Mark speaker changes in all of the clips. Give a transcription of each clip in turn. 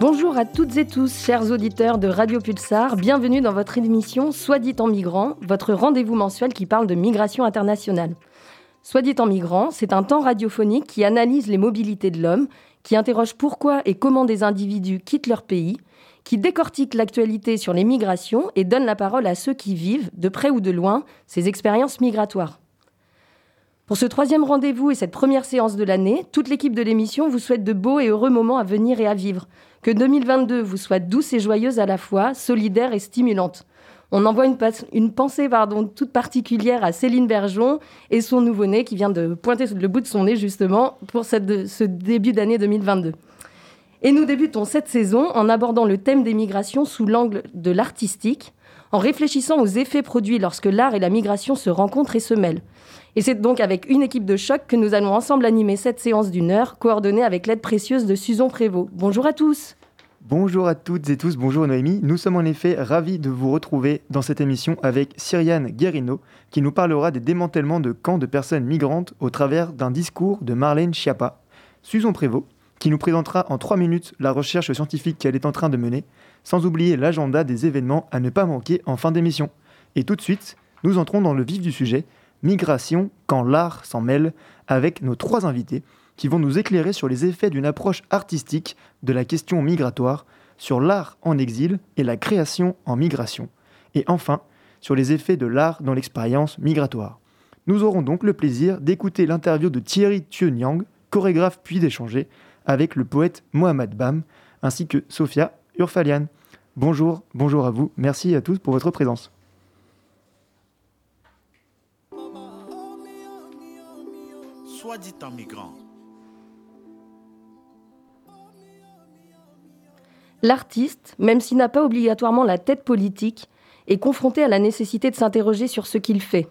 Speaker 1: Bonjour à toutes et tous, chers auditeurs de Radio Pulsar. Bienvenue dans votre émission Soit dit en migrant, votre rendez-vous mensuel qui parle de migration internationale. Soit dit en migrant, c'est un temps radiophonique qui analyse les mobilités de l'homme, qui interroge pourquoi et comment des individus quittent leur pays, qui décortique l'actualité sur les migrations et donne la parole à ceux qui vivent, de près ou de loin, ces expériences migratoires. Pour ce troisième rendez-vous et cette première séance de l'année, toute l'équipe de l'émission vous souhaite de beaux et heureux moments à venir et à vivre. Que 2022 vous soit douce et joyeuse à la fois, solidaire et stimulante. On envoie une, pensée pardon, toute particulière à Céline Bergeon et son nouveau-né qui vient de pointer le bout de son nez justement pour ce début d'année 2022. Et nous débutons cette saison en abordant le thème des migrations sous l'angle de l'artistique, en réfléchissant aux effets produits lorsque l'art et la migration se rencontrent et se mêlent. Et c'est donc avec une équipe de choc que nous allons ensemble animer cette séance d'une heure, coordonnée avec l'aide précieuse de Susan Prévost. Bonjour à tous.
Speaker 2: Bonjour à toutes et tous, bonjour Noémie. Nous sommes en effet ravis de vous retrouver dans cette émission avec Cyriane Guérino, qui nous parlera des démantèlements de camps de personnes migrantes au travers d'un discours de Marlène Schiappa. Susan Prévost, qui nous présentera en trois minutes la recherche scientifique qu'elle est en train de mener, sans oublier l'agenda des événements à ne pas manquer en fin d'émission. Et tout de suite, nous entrons dans le vif du sujet Migration quand l'art s'en mêle, avec nos trois invités qui vont nous éclairer sur les effets d'une approche artistique de la question migratoire, sur l'art en exil et la création en migration, et enfin sur les effets de l'art dans l'expérience migratoire. Nous aurons donc le plaisir d'écouter l'interview de Thierry Thieu-Nyang, chorégraphe puis d'échanger avec le poète Mohamed Bam, ainsi que Sophia Urfalian. Bonjour, bonjour à vous, merci à tous pour votre présence.
Speaker 1: L'artiste, même s'il n'a pas obligatoirement la tête politique, est confronté à la nécessité de s'interroger sur ce qu'il fait,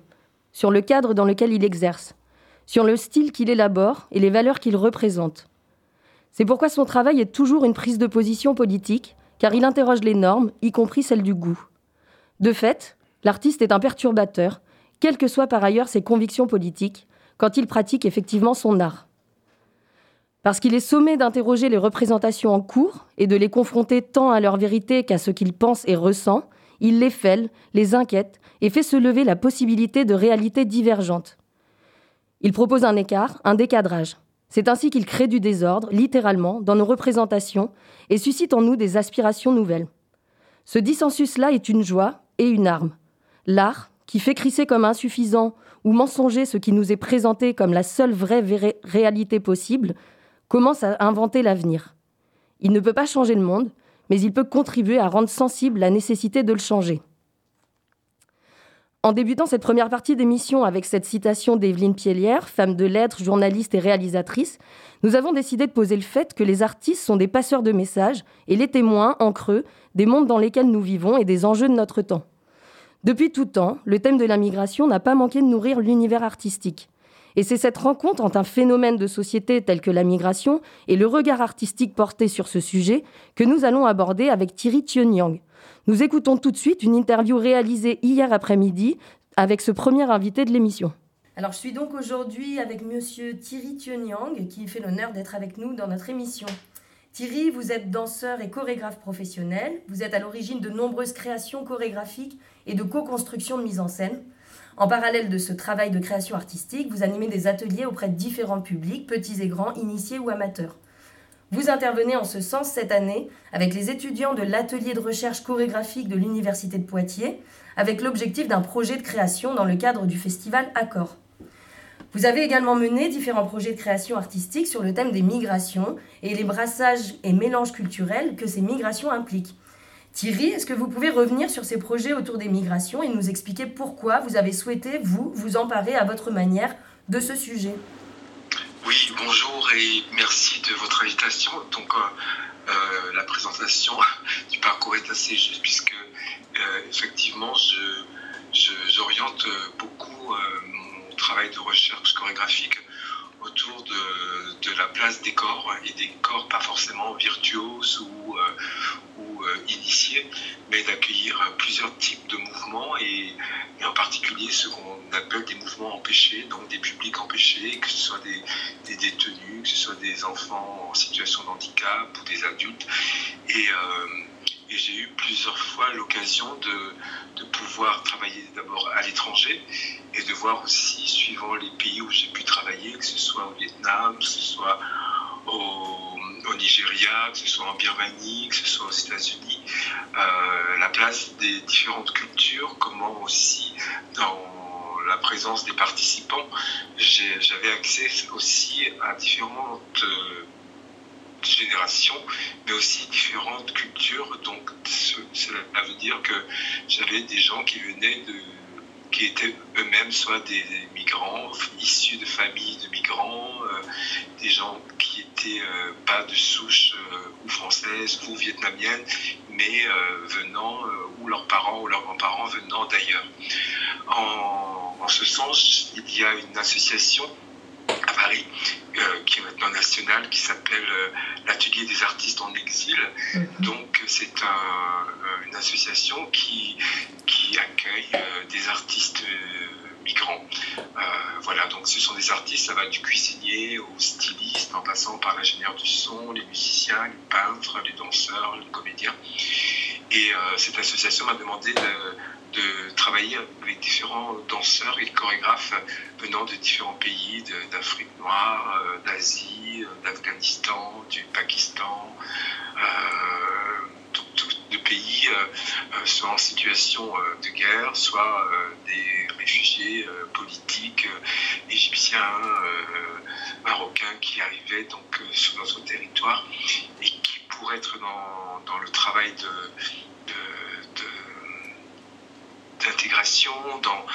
Speaker 1: sur le cadre dans lequel il exerce, sur le style qu'il élabore et les valeurs qu'il représente. C'est pourquoi son travail est toujours une prise de position politique, car il interroge les normes, y compris celles du goût. De fait, l'artiste est un perturbateur, quelles que soient par ailleurs ses convictions politiques, quand il pratique effectivement son art. Parce qu'il est sommé d'interroger les représentations en cours et de les confronter tant à leur vérité qu'à ce qu'il pense et ressent, il les fêle, les inquiète et fait se lever la possibilité de réalités divergentes. Il propose un écart, un décadrage. C'est ainsi qu'il crée du désordre, littéralement, dans nos représentations et suscite en nous des aspirations nouvelles. Ce dissensus-là est une joie et une arme. L'art, qui fait crisser comme insuffisant ou mensonger ce qui nous est présenté comme la seule vraie réalité possible, commence à inventer l'avenir. Il ne peut pas changer le monde, mais il peut contribuer à rendre sensible la nécessité de le changer. En débutant cette première partie d'émission avec cette citation d'Evelyne Pielière, femme de lettres, journaliste et réalisatrice, nous avons décidé de poser le fait que les artistes sont des passeurs de messages et les témoins, en creux, des mondes dans lesquels nous vivons et des enjeux de notre temps. Depuis tout temps, le thème de la migration n'a pas manqué de nourrir l'univers artistique. Et c'est cette rencontre entre un phénomène de société tel que la migration et le regard artistique porté sur ce sujet que nous allons aborder avec Thierry Yang. Nous écoutons tout de suite une interview réalisée hier après-midi avec ce premier invité de l'émission. Alors je suis donc aujourd'hui avec monsieur Thierry Yang qui fait l'honneur d'être avec nous dans notre émission. Thierry, vous êtes danseur et chorégraphe professionnel. Vous êtes à l'origine de nombreuses créations chorégraphiques et de co-construction de mise en scène. En parallèle de ce travail de création artistique, vous animez des ateliers auprès de différents publics, petits et grands, initiés ou amateurs. Vous intervenez en ce sens cette année avec les étudiants de l'atelier de recherche chorégraphique de l'Université de Poitiers, avec l'objectif d'un projet de création dans le cadre du festival Accord. Vous avez également mené différents projets de création artistique sur le thème des migrations et les brassages et mélanges culturels que ces migrations impliquent. Thierry, est-ce que vous pouvez revenir sur ces projets autour des migrations et nous expliquer pourquoi vous avez souhaité, vous, vous emparer à votre manière de ce sujet?
Speaker 3: Oui, bonjour et merci de votre invitation. Donc, euh, euh, la présentation du parcours être assez juste, puisque effectivement, j'oriente beaucoup mon travail de recherche chorégraphique autour de, de, la place des corps et des corps pas forcément virtuoses ou, ou initiés, mais d'accueillir plusieurs types de mouvements et, en particulier ce qu'on appelle des mouvements empêchés, donc des publics empêchés, que ce soit des, détenus, que ce soit des enfants en situation de handicap ou des adultes. Et, euh, j'ai eu plusieurs fois l'occasion de, pouvoir travailler d'abord à l'étranger et de voir aussi, suivant les pays où j'ai pu travailler, que ce soit au Vietnam, que ce soit au, au Nigeria, que ce soit en Birmanie, que ce soit aux États-Unis, euh, la place des différentes cultures, comment aussi dans la présence des participants, j'avais accès aussi à différentes euh, générations, mais aussi différentes cultures. Donc cela veut dire que j'avais des gens qui venaient de qui étaient eux-mêmes soit des migrants issus de familles de migrants, euh, des gens qui étaient euh, pas de souche euh, ou française ou vietnamienne, mais venant ou leurs parents ou leurs grands-parents venant d'ailleurs. En, en, ce sens, il y a une association à Paris, euh, qui est maintenant nationale, qui s'appelle euh, l'Atelier des artistes en exil. Mhm. Donc c'est un, une association qui, qui accueille euh, des artistes migrants. voilà, donc ce sont des artistes, ça va du cuisinier au styliste, en passant par l'ingénieur du son, les musiciens, les peintres, les danseurs, les comédiens. Et cette association m'a demandé de de travailler avec différents danseurs et chorégraphes venant de différents pays, d'Afrique noire, euh, d'Asie, euh, d'Afghanistan, du Pakistan, euh, de pays soit en situation de guerre, soit des réfugiés politiques égyptiens, marocains qui arrivaient donc sur notre territoire et qui pour être dans, dans le travail de d'intégration, dans,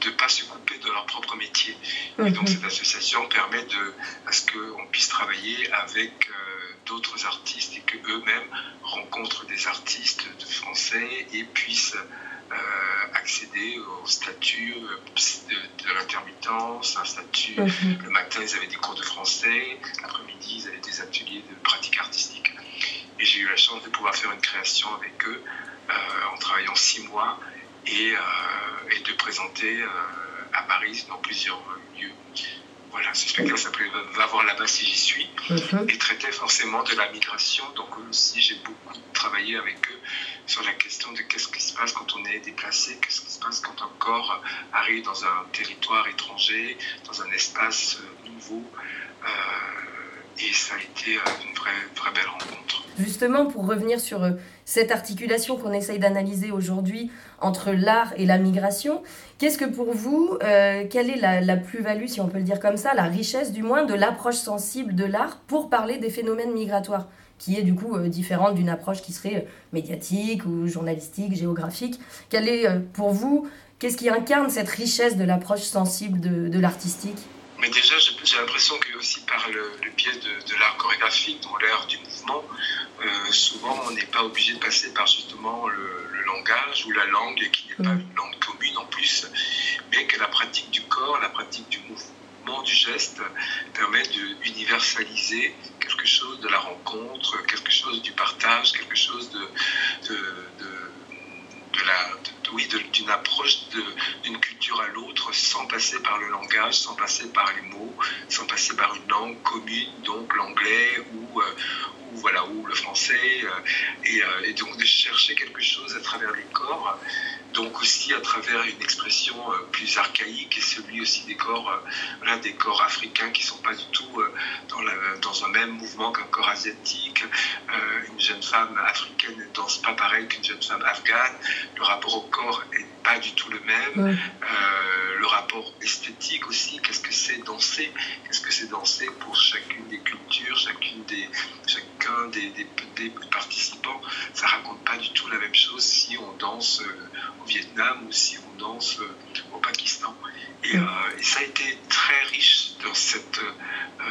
Speaker 3: de ne pas se couper de leur propre métier. Et donc mhm. cette association permet de, à ce qu'on puisse travailler avec euh, d'autres artistes et qu'eux-mêmes rencontrent des artistes de français et puissent euh, accéder au statut euh, de, l'intermittence, un statut. Mhm. Le matin, ils avaient des cours de français, l'après-midi, ils avaient des ateliers de pratique artistique. Et j'ai eu la chance de pouvoir faire une création avec eux en travaillant six mois et, euh, et de présenter euh, à Paris dans plusieurs lieux. Voilà, ce spectacle s'appelait Va voir là-bas si j'y suis mhm. et traitait forcément de la migration. Donc aussi, j'ai beaucoup travaillé avec eux sur la question de qu'est-ce qui se passe quand on est déplacé, qu'est-ce qui se passe quand un corps arrive dans un territoire étranger, dans un espace nouveau. et ça a été une vraie, vraie belle rencontre.
Speaker 1: Justement, pour revenir sur cette articulation qu'on essaye d'analyser aujourd'hui entre l'art et la migration. Qu'est-ce que pour vous, euh, quelle est la, plus-value, si on peut le dire comme ça, la richesse du moins de l'approche sensible de l'art pour parler des phénomènes migratoires qui est du coup euh, différente d'une approche qui serait euh, médiatique ou journalistique, géographique? Quelle est pour vous, qu'est-ce qui incarne cette richesse de l'approche sensible de, de l'artistique?
Speaker 3: Mais déjà, j'ai l'impression que aussi par le, le biais de, de l'art chorégraphique, dans l'ère du mouvement, euh, souvent on n'est pas obligé de passer par justement le, le, langage ou la langue, qui n'est pas mm. une langue commune en plus, mais que la pratique du corps, la pratique du mouvement, du geste, permet d'universaliser quelque chose de la rencontre, quelque chose du partage, quelque chose de, de, de, de la oui, d'une approche d'une culture à l'autre sans passer par le langage, sans passer par les mots, sans passer par une langue commune, donc l'anglais ou, euh, ou, voilà, ou le français, euh, et, euh, et, donc de chercher quelque chose à travers les corps donc aussi à travers une expression euh, plus archaïque et celui aussi des corps, euh, des corps africains qui sont pas du tout euh, dans, dans un même mouvement qu'un corps asiatique. une jeune femme africaine ne danse pas pareil qu'une jeune femme afghane. Le rapport au corps est pas du tout le même. le rapport esthétique aussi, qu'est-ce que c'est danser? Qu'est-ce que c'est danser pour chacune des cultures, chacune des, chacun des, des, des participants? Ça raconte pas du tout la même chose si on danse au Vietnam ou si on danse euh, au Pakistan. Et, euh, et, ça a été très riche dans cette euh,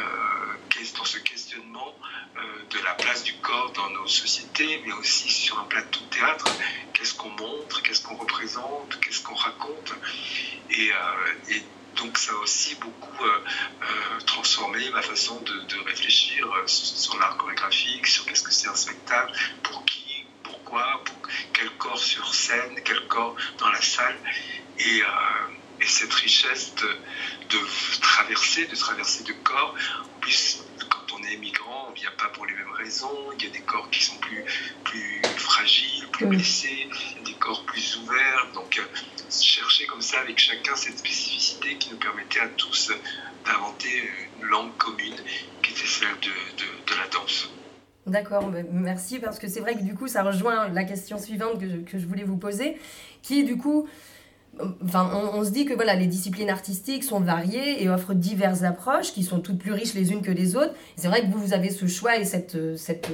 Speaker 3: dans ce questionnement de la place du corps dans nos sociétés, mais aussi sur un plateau de théâtre, qu'est-ce qu'on montre, qu'est-ce qu'on représente, qu'est-ce qu'on raconte. Et, donc ça a aussi beaucoup transformé ma façon de, réfléchir sur l'art chorégraphique, sur qu'est-ce que c'est un spectacle, pour qui, pourquoi, pour quel corps sur scène, quel corps dans la salle. Et, cette richesse de, traverser, de traverser de corps. En plus, quand on est migrant, on ne vient pas pour les mêmes raisons. Il y a des corps qui sont plus, plus fragiles, plus blessés, des corps plus ouverts. Donc chercher comme ça avec chacun cette spécificité qui nous permettait à tous d'inventer une langue commune qui était celle de, de, la danse.
Speaker 1: D'accord, merci parce que c'est vrai que du coup ça rejoint la question suivante que je, voulais vous poser, qui du coup, on, se dit que voilà les disciplines artistiques sont variées et offrent diverses approches qui sont toutes plus riches les unes que les autres. C'est vrai que vous, vous avez ce choix et cette, cette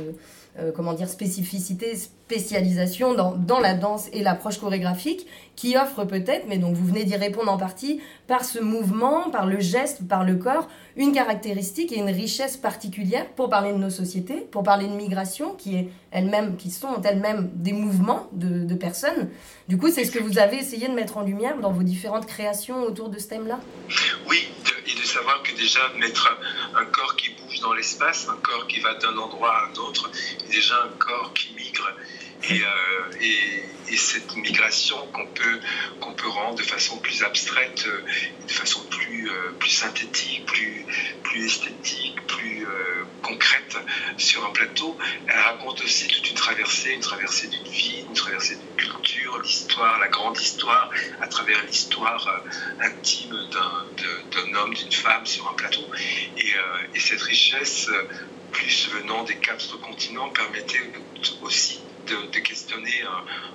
Speaker 1: euh, comment dire, spécificité, spécialisation dans, dans la danse et l'approche chorégraphique qui offre peut-être, mais donc vous venez d'y répondre en partie, par ce mouvement, par le geste, par le corps, une caractéristique et une richesse particulière pour parler de nos sociétés, pour parler de migration, qui, est elle-même, qui sont elles-mêmes des mouvements de, de personnes. Du coup, c'est ce que vous avez essayé de mettre en lumière dans vos différentes créations autour de ce thème-là?
Speaker 3: Oui, et de savoir que déjà mettre un corps qui bouge dans l'espace, un corps qui va d'un endroit à un autre, déjà un corps qui migre. Et, euh, et, et cette migration qu'on peut, rendre de façon plus abstraite, euh, de façon plus, euh, synthétique, plus, plus esthétique, plus concrète sur un plateau, elle raconte aussi toute une traversée, une traversée d'une vie, une traversée d'une culture, l'histoire, la grande histoire, à travers l'histoire intime d'un homme, d'une femme sur un plateau. Et, et cette richesse, plus venant des quatre continents, permettait aussi de, questionner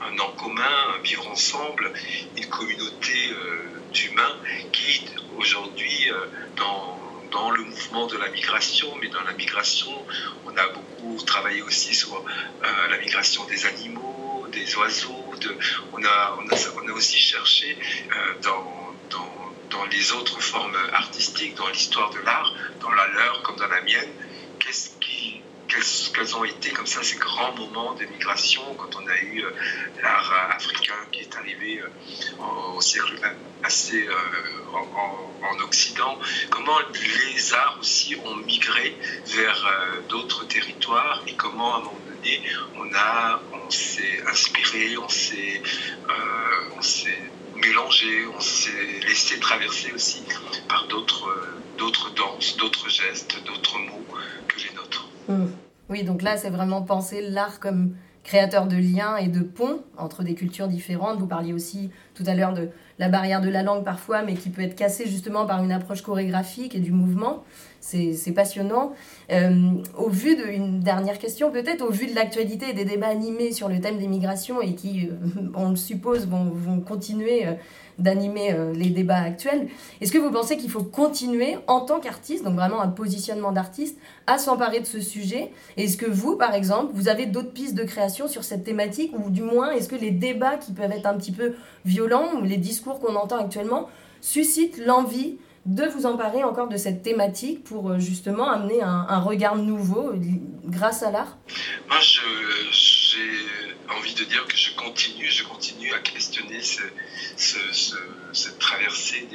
Speaker 3: un, en commun, un vivre ensemble, une communauté euh, d'humains qui, aujourd'hui, euh, dans, dans, le mouvement de la migration, mais dans la migration, on a beaucoup travaillé aussi sur euh, la migration des animaux, des oiseaux, on, a, on, a, on, a, aussi cherché dans, dans, les autres formes artistiques, dans l'histoire de l'art, dans la leur comme dans la mienne, quels, ont été comme ça ces grands moments de migration quand on a eu euh, l'art africain qui est arrivé euh, au siècle passé euh, en, Occident, comment les arts aussi ont migré vers d'autres territoires et comment à un moment donné on on s'est inspiré, on s'est on s'est mélangé, on s'est laissé traverser aussi par d'autres d'autres danses, d'autres gestes, d'autres mots que les nôtres.
Speaker 1: Mmh. Oui, donc là, c'est vraiment penser l'art comme créateur de liens et de ponts entre des cultures différentes. Vous parliez aussi tout à l'heure de la barrière de la langue parfois, mais qui peut être cassée justement par une approche chorégraphique et du mouvement. C'est passionnant. Euh, au vu d'une dernière question, peut-être au vu de l'actualité et des débats animés sur le thème des migrations et qui, euh, on le suppose, vont, vont continuer euh, d'animer les débats actuels. Est-ce que vous pensez qu'il faut continuer en tant qu'artiste, donc vraiment un positionnement d'artiste, à s'emparer de ce sujet? Est-ce que vous, par exemple, vous avez d'autres pistes de création sur cette thématique ou du moins est-ce que les débats qui peuvent être un petit peu violents ou les discours qu'on entend actuellement suscitent l'envie de vous emparer encore de cette thématique pour euh, justement amener un, regard nouveau euh, grâce à l'art?
Speaker 3: Moi, j'ai envie de dire que je continue, je continue à questionner ce, cette traversée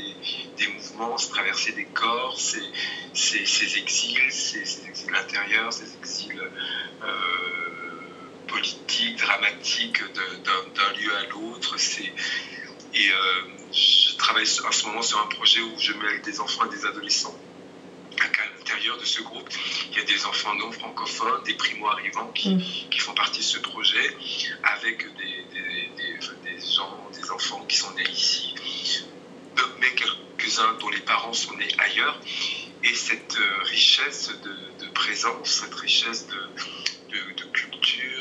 Speaker 3: des, mouvements, cette traversée des corps, ces, exils, ces, exils intérieurs, ces exils euh, politiques, dramatiques d'un lieu à l'autre. Et euh, je travaille en ce moment sur un projet où je mêle des enfants et des adolescents à l'intérieur de ce groupe, il y a des enfants non francophones, des primo-arrivants qui, mm. qui, font partie de ce projet, avec des, des, des, gens, des enfants qui sont nés ici, mais quelques-uns dont les parents sont nés ailleurs. Et cette euh, richesse de, de présence, cette richesse de, de culture,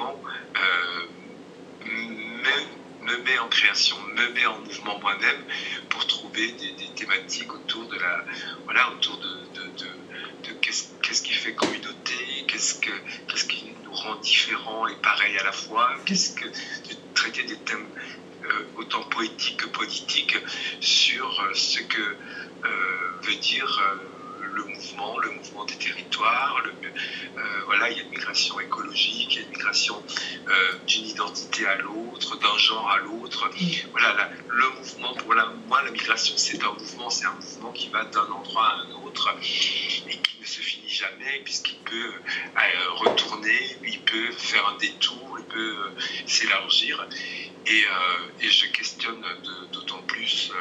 Speaker 3: euh, me met en création, me met en mouvement moi-même pour trouver des, thématiques autour de la, voilà, autour de, qu'est-ce, qui fait communauté, qu'est-ce, que, qui nous rend différents et pareils à la fois, qu'est-ce que de traiter des thèmes euh, autant poétiques que politiques sur euh, ce que veut dire le mouvement, le mouvement des territoires. Le, voilà, il y a une migration écologique, il y a une migration d'une identité à l'autre, d'un genre à l'autre. Voilà, le mouvement, pour moi, la migration, c'est un mouvement, c'est un mouvement qui va d'un endroit à un autre et qui ne se finit jamais puisqu'il peut retourner, il peut faire un détour, il peut s'élargir. Et, je questionne d'autant plus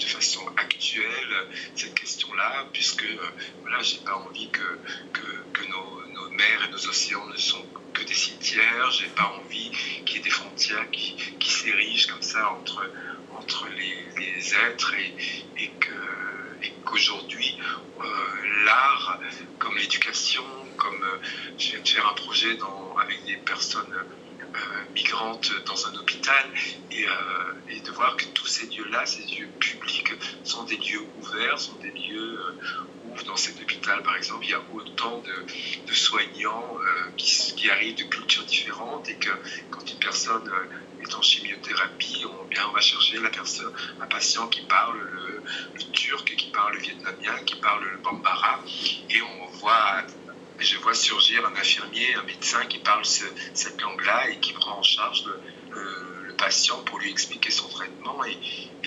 Speaker 3: de façon actuelle cette question-là, puisque euh, voilà, j'ai pas envie que, que, nos, mers et nos océans ne sont que des cimetières, j'ai pas envie qu'il y ait des frontières qui, s'érigent comme ça entre, entre les, êtres et, et qu'aujourd'hui, euh, l'art, comme l'éducation, comme euh, je viens de faire un projet dans, avec des personnes euh, migrantes dans un hôpital et, euh, et, de voir que tous ces lieux-là, ces lieux publics, sont des lieux ouverts, sont des lieux euh, où dans cet hôpital, par exemple, il y a autant de, soignants qui, arrivent de cultures différentes et que quand une personne est en chimiothérapie, on, bien, on va chercher la personne, un patient qui parle le, le turc, qui parle le vietnamien, qui parle le bambara, et on voit je vois surgir un infirmier, un médecin qui parle cette langue-là et qui prend en charge le, patient pour lui expliquer son traitement et,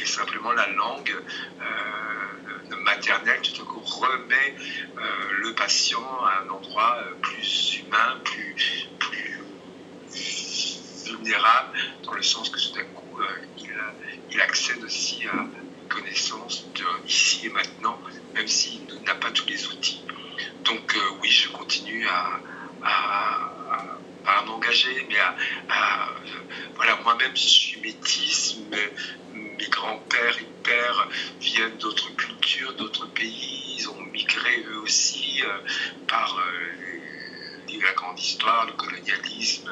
Speaker 3: simplement la langue euh, maternelle tout à coup remet euh, le patient à un endroit euh, plus humain, plus, vulnérable, dans le sens que tout à coup il, il, accède aussi à une connaissance de ici et maintenant, même s'il n'a pas tous les outils. Donc euh, oui, je continue à, m'engager, mais à, voilà, moi-même je suis métisse, mes grands-pères et pères viennent d'autres cultures, d'autres pays, ils ont migré eux aussi euh, par euh, la grande histoire, le colonialisme,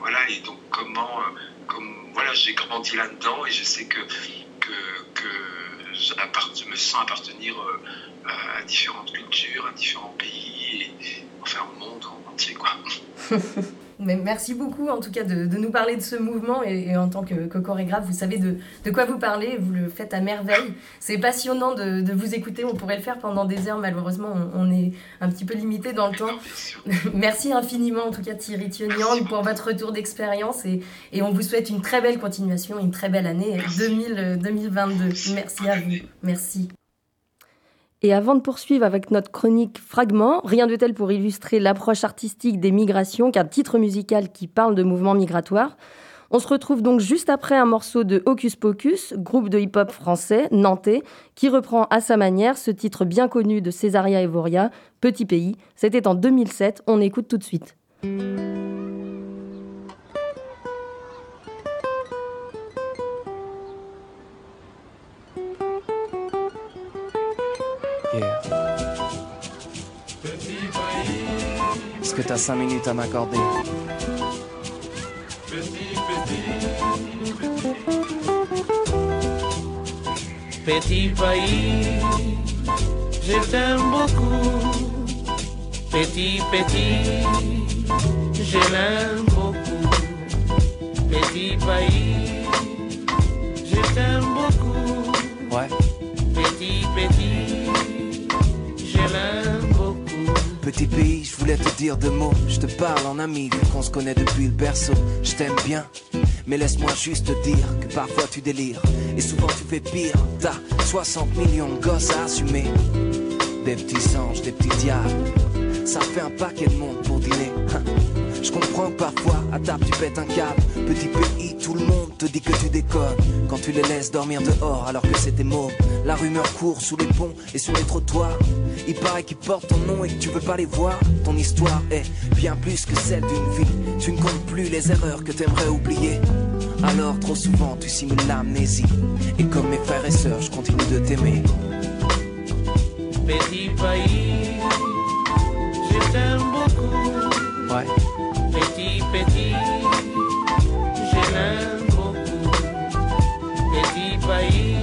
Speaker 3: voilà, et donc comment, comme, voilà, j'ai grandi là-dedans et je sais que je me sens appartenir à différentes cultures, à différents pays, et enfin au monde entier. Quoi.
Speaker 1: Mais merci beaucoup en tout cas de, de, nous parler de ce mouvement et, en tant que, chorégraphe, vous savez de, de, quoi vous parlez, vous le faites à merveille. C'est passionnant de, de, vous écouter, on pourrait le faire pendant des heures, malheureusement on, est un petit peu limité dans le temps. merci infiniment en tout cas Thierry Thionian pour votre retour d'expérience et, et, on vous souhaite une très belle continuation, une très belle année 2000, 2022. Merci à vous, merci. Et avant de poursuivre avec notre chronique Fragment, rien de tel pour illustrer l'approche artistique des migrations qu'un titre musical qui parle de mouvements migratoires. On se retrouve donc juste après un morceau de Hocus Pocus, groupe de hip-hop français, nantais, qui reprend à sa manière ce titre bien connu de Césaria Evoria, Petit Pays. C'était en 2007, on écoute tout de suite.
Speaker 4: Que t'as cinq minutes à m'accorder Petit pays, je t'aime beaucoup. Petit, petit, je l'aime beaucoup. Petit pays, je t'aime beaucoup. Ouais. Petit, petit, je l'aime Petit pays, je voulais te dire deux mots. Je te parle en ami, vu qu'on se connaît depuis le berceau. Je t'aime bien, mais laisse-moi juste te dire que parfois tu délires. Et souvent tu fais pire. T'as 60 millions de gosses à assumer. Des petits anges, des petits diables. Ça fait un paquet de monde pour dîner. Je comprends que parfois, à table, tu pètes un câble. Petit pays, tout le monde te dit que tu déconnes. Quand tu les laisses dormir dehors alors que c'était mauve. La rumeur court sous les ponts et sur les trottoirs. Il paraît qu'ils portent ton nom et que tu veux pas les voir. Ton histoire est bien plus que celle d'une vie. Tu ne comptes plus les erreurs que t'aimerais oublier. Alors trop souvent tu simules l'amnésie. Et comme mes frères et sœurs, je continue de t'aimer. Petit pays, je t'aime beaucoup. Ouais. Petit, je l'aime beaucoup. Petit pays,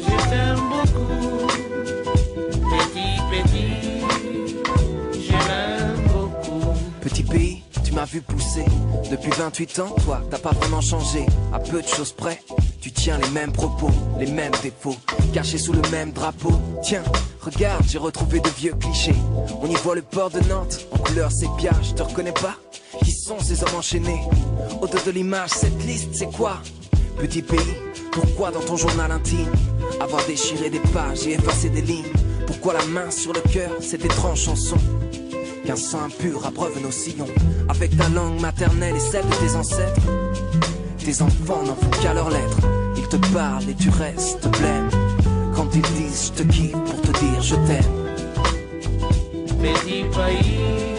Speaker 4: je beaucoup. Petit, petit, je beaucoup. Petit pays, tu m'as vu pousser. Depuis 28 ans, toi, t'as pas vraiment changé. À peu de choses près Tu tiens les mêmes propos, les mêmes défauts, cachés sous le même drapeau. Tiens, regarde, j'ai retrouvé de vieux clichés. On y voit le port de Nantes, en couleur sépia, je te reconnais pas? Sont ces hommes enchaînés Au-delà de l'image, cette liste, c'est quoi Petit pays, pourquoi dans ton journal intime Avoir déchiré des pages et effacé des lignes Pourquoi la main sur le cœur, cette étrange chanson Qu'un sang impur abreuve nos sillons Avec ta langue maternelle et celle de tes ancêtres tes enfants n'en font qu'à leurs lettres. Ils te parlent et tu restes blême. Quand ils disent je te kiffe pour te dire je t'aime.
Speaker 5: Petit pays,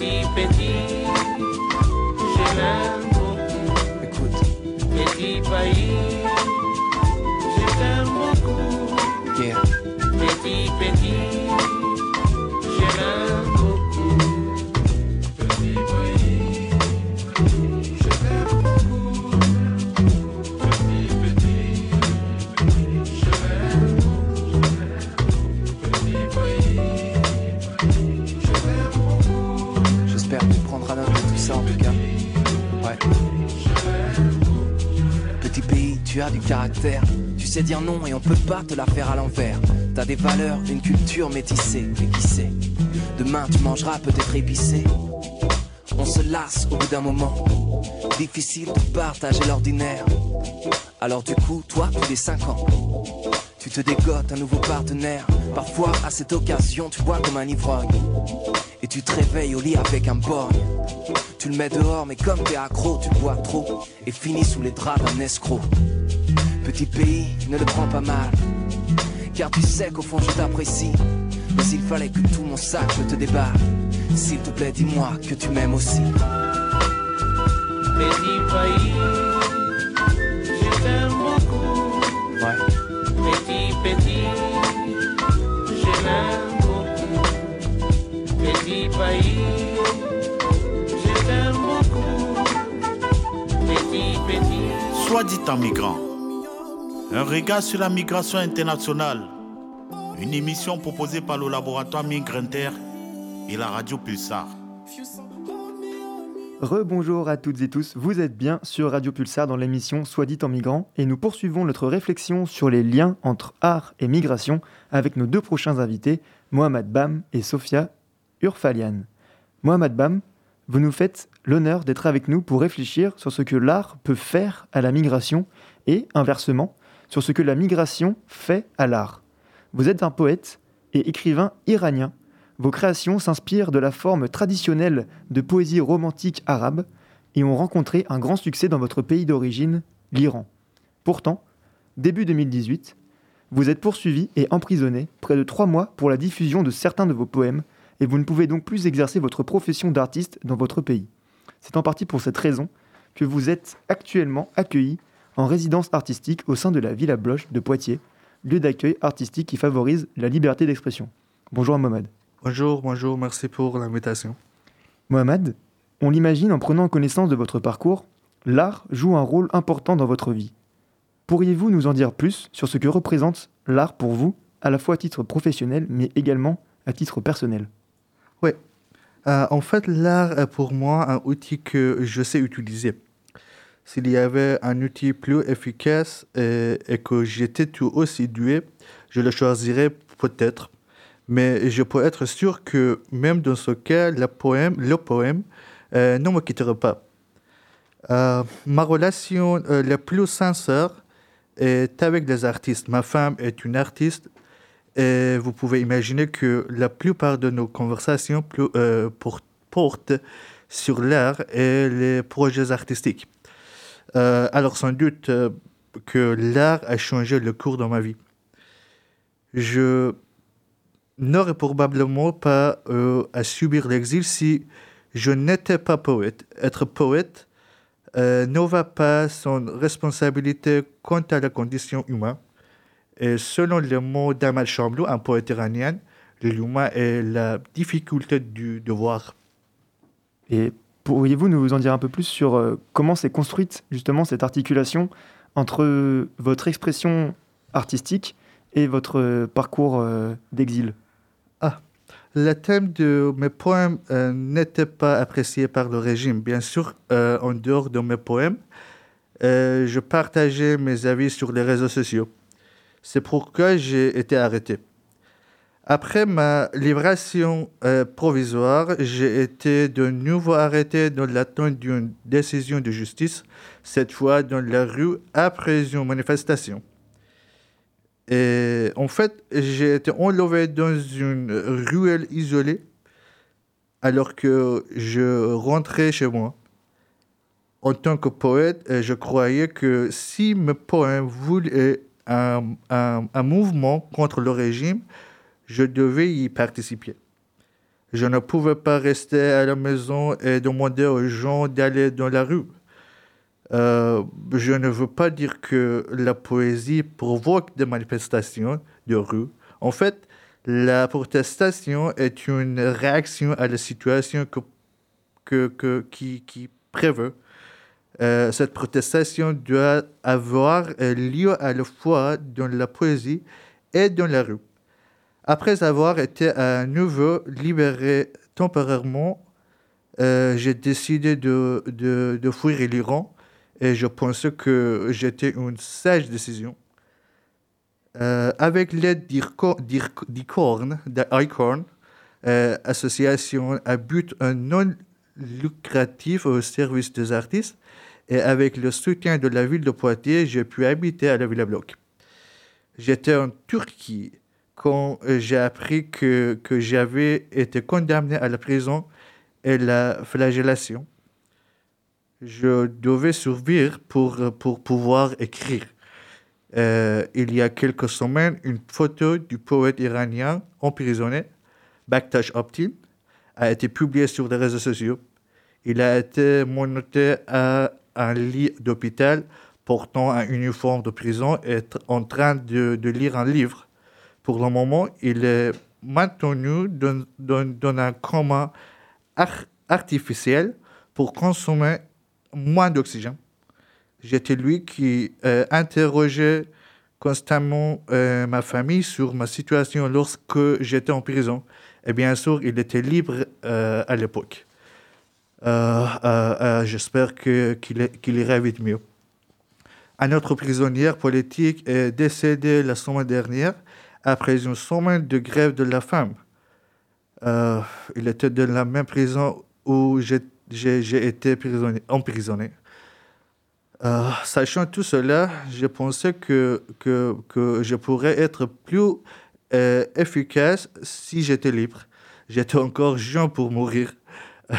Speaker 5: Petit, petit, je l'aime beaucoup.
Speaker 4: Écoute,
Speaker 5: Petit pays, je t'aime beaucoup.
Speaker 4: yeah.
Speaker 5: Petit, petit,
Speaker 4: tu as du caractère. Tu sais dire non et on peut pas te la faire à l'envers. T'as des valeurs, une culture métissée. Mais qui sait? Demain tu mangeras peut-être épicé. On se lasse au bout d'un moment. Difficile de partager l'ordinaire. Alors du coup, toi, tous les 5 ans, tu te dégotes un nouveau partenaire. Parfois, à cette occasion, tu bois comme un ivrogne. Et tu te réveilles au lit avec un borgne. Tu le mets dehors, mais comme t'es accro, tu bois trop. Et finis sous les draps d'un escroc. Petit pays, ne le prends pas mal. Car tu sais qu'au fond je t'apprécie. Mais il fallait que tout mon sac je te déballe. S'il te plaît, dis-moi que tu m'aimes aussi.
Speaker 5: Petit pays, je t'aime beaucoup.
Speaker 4: Ouais.
Speaker 5: Petit, petit, je l'aime beaucoup. Petit pays, je t'aime beaucoup. Petit, petit.
Speaker 6: Soit dit en migrant. Un regard sur la migration internationale. Une émission proposée par le laboratoire Migrinter et la radio Pulsar.
Speaker 2: Rebonjour à toutes et tous, vous êtes bien sur Radio Pulsar dans l'émission Soit dit en migrant et nous poursuivons notre réflexion sur les liens entre art et migration avec nos deux prochains invités, Mohamed Bam et Sofia Urfalian. Mohamed Bam, vous nous faites l'honneur d'être avec nous pour réfléchir sur ce que l'art peut faire à la migration et, inversement, sur ce que la migration fait à l'art. Vous êtes un poète et écrivain iranien vos créations s'inspirent de la forme traditionnelle de poésie romantique arabe et ont rencontré un grand succès dans votre pays d'origine, l'Iran. Pourtant, début 2018, vous êtes poursuivi et emprisonné près de trois mois pour la diffusion de certains de vos poèmes et vous ne pouvez donc plus exercer votre profession d'artiste dans votre pays. C'est en partie pour cette raison que vous êtes actuellement accueilli en résidence artistique au sein de la Villa Bloche de Poitiers, lieu d'accueil artistique qui favorise la liberté d'expression. Bonjour Mohamed.
Speaker 7: Bonjour, bonjour, merci pour l'invitation.
Speaker 2: Mohamed, on l'imagine en prenant connaissance de votre parcours, l'art joue un rôle important dans votre vie. Pourriez-vous nous en dire plus sur ce que représente l'art pour vous, à la fois à titre professionnel, mais également à titre personnel?
Speaker 7: Oui, Euh, en fait, l'art est pour moi un outil que je sais utiliser. S'il y avait un outil plus efficace et, et que j'étais tout aussi doué, je le choisirais peut-être. Mais je peux être sûr que même dans ce cas, le poème, le poème euh, ne me quittera pas. Euh, ma relation euh, la plus sincère est avec les artistes. Ma femme est une artiste et vous pouvez imaginer que la plupart de nos conversations portent sur l'art et les projets artistiques. Euh, alors sans doute euh, que l'art a changé le cours de ma vie. Je n'aurais probablement pas euh, à subir l'exil si je n'étais pas poète. Être poète euh, ne va pas sans responsabilité quant à la condition humaine. Et selon les mots d'Amal Chamblou, un poète iranien, l'humain est la difficulté du devoir.
Speaker 2: Et pourriez-vous nous en dire un peu plus sur euh, comment s'est construite justement cette articulation entre euh, votre expression artistique et votre euh, parcours d'exil?
Speaker 7: Le thème de mes poèmes n'était pas apprécié par le régime. Bien sûr, en dehors de mes poèmes, je partageais mes avis sur les réseaux sociaux. C'est pourquoi j'ai été arrêté. Après ma libération provisoire, j'ai été de nouveau arrêté dans l'attente d'une décision de justice, cette fois dans la rue après une manifestation. Et en fait, j'ai été enlevé dans une ruelle isolée alors que je rentrais chez moi. En tant que poète, je croyais que si mes poèmes voulaient un, un, mouvement contre le régime, je devais y participer. Je ne pouvais pas rester à la maison et demander aux gens d'aller dans la rue. Euh, je ne veux pas dire que la poésie provoque des manifestations de rue. En fait, la protestation est une réaction à la situation que, que, qui, qui préveut. Euh, cette protestation doit avoir lieu à la fois dans la poésie et dans la rue. Après avoir été à nouveau libéré temporairement, euh, j'ai décidé de, de, de fuir l'Iran et je pense que j'étais une sage décision. Euh, avec l'aide d'ICORN, d'ICORN euh, association à but non lucratif au service des artistes, et avec le soutien de la ville de Poitiers, j'ai pu habiter à la Villa Bloc. J'étais en Turquie quand j'ai appris que, que j'avais été condamné à la prison et la flagellation je devais survivre pour, pour pouvoir écrire. Euh, il y a quelques semaines, une photo du poète iranien emprisonné, Bakhtash Optin, a été publiée sur les réseaux sociaux. Il a été monté à un lit d'hôpital portant un uniforme de prison et en train de, de, lire un livre. Pour le moment, il est maintenu dans, dans, un coma artificiel pour consommer moins d'oxygène. J'étais lui qui euh, interrogeait constamment euh, ma famille sur ma situation lorsque j'étais en prison. Et bien sûr, il était libre euh, à l'époque. J'espère qu'il ira vite mieux. Un autre prisonnier politique est décédé la semaine dernière après une semaine de grève de la faim. il était dans la même prison où j'ai été emprisonné. Euh, sachant tout cela, je pensais que, je pourrais être plus euh, efficace si j'étais libre. J'étais encore jeune pour mourir.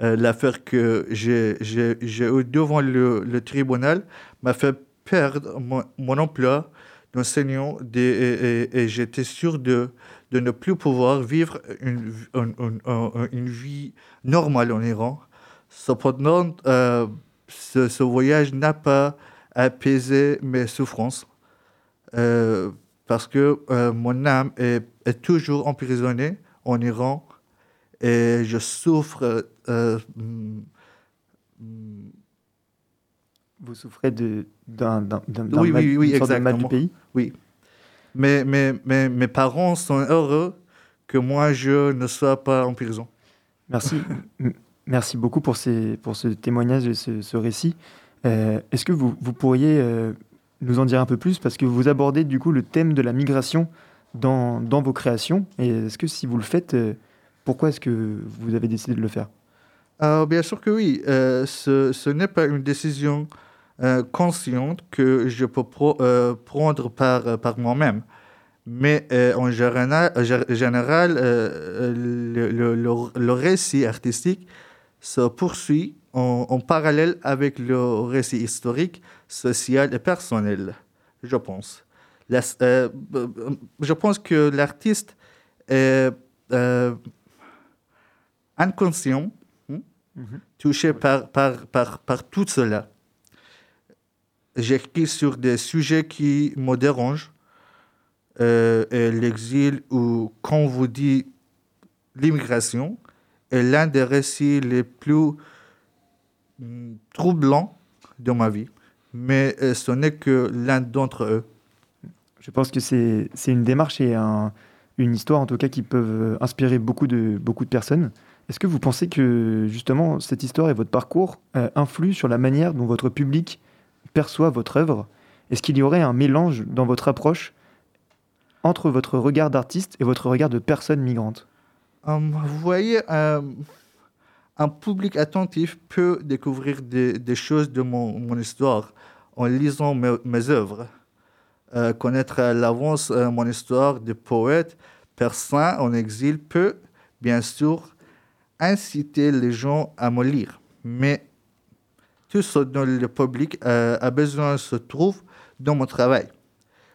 Speaker 7: Euh, l'affaire que j'ai eu devant le, tribunal m'a fait perdre mon emploi d'enseignant et, et j'étais sûr de, de ne plus pouvoir vivre une, une, une, vie normale en Iran. Cependant, euh, ce, voyage n'a pas apaisé mes souffrances euh, parce que euh, mon âme est, est, toujours emprisonnée en Iran et je souffre.
Speaker 2: Vous souffrez d'un oui,
Speaker 7: oui, oui,
Speaker 2: mal du pays?
Speaker 7: Oui. Mais, mais, mais, mes parents sont heureux que moi, je ne sois pas en prison.
Speaker 2: Merci. Merci beaucoup pour, ces, pour ce témoignage et ce, récit. Euh, est-ce que vous, vous pourriez euh, nous en dire un peu plus? Parce que vous abordez du coup le thème de la migration dans, dans vos créations. Et est-ce que si vous le faites, euh, pourquoi est-ce que vous avez décidé de le faire?
Speaker 7: Bien sûr que oui. ce, ce n'est pas une décision consciente que je peux prendre par, par moi-même. Mais en général, général le, le, le, récit artistique se poursuit en, parallèle avec le récit historique, social et personnel, je pense. Euh, euh, je pense que l'artiste est euh, inconscient, hein, mhm. touché par, par, par, par tout cela. J'écris sur des sujets qui me dérangent, l'exil ou, quand vous dit l'immigration, est l'un des récits les plus mm, troublants de ma vie, mais euh, ce n'est que l'un d'entre eux.
Speaker 2: Je pense que c'est une démarche et une histoire en tout cas qui peut inspirer beaucoup de, beaucoup de personnes. Est-ce que vous pensez que justement cette histoire et votre parcours euh, influent sur la manière dont votre public perçoit votre œuvre Est-ce qu'il y aurait un mélange dans votre approche entre votre regard d'artiste et votre regard de personne migrante?
Speaker 7: Hum, Vous voyez, euh, un public attentif peut découvrir des, choses de mon, histoire en lisant mes, œuvres. Euh, connaître à l'avance mon histoire de poète persan en exil peut, bien sûr, inciter les gens à me lire. Mais tout ce dont le public a besoin se trouve dans mon travail.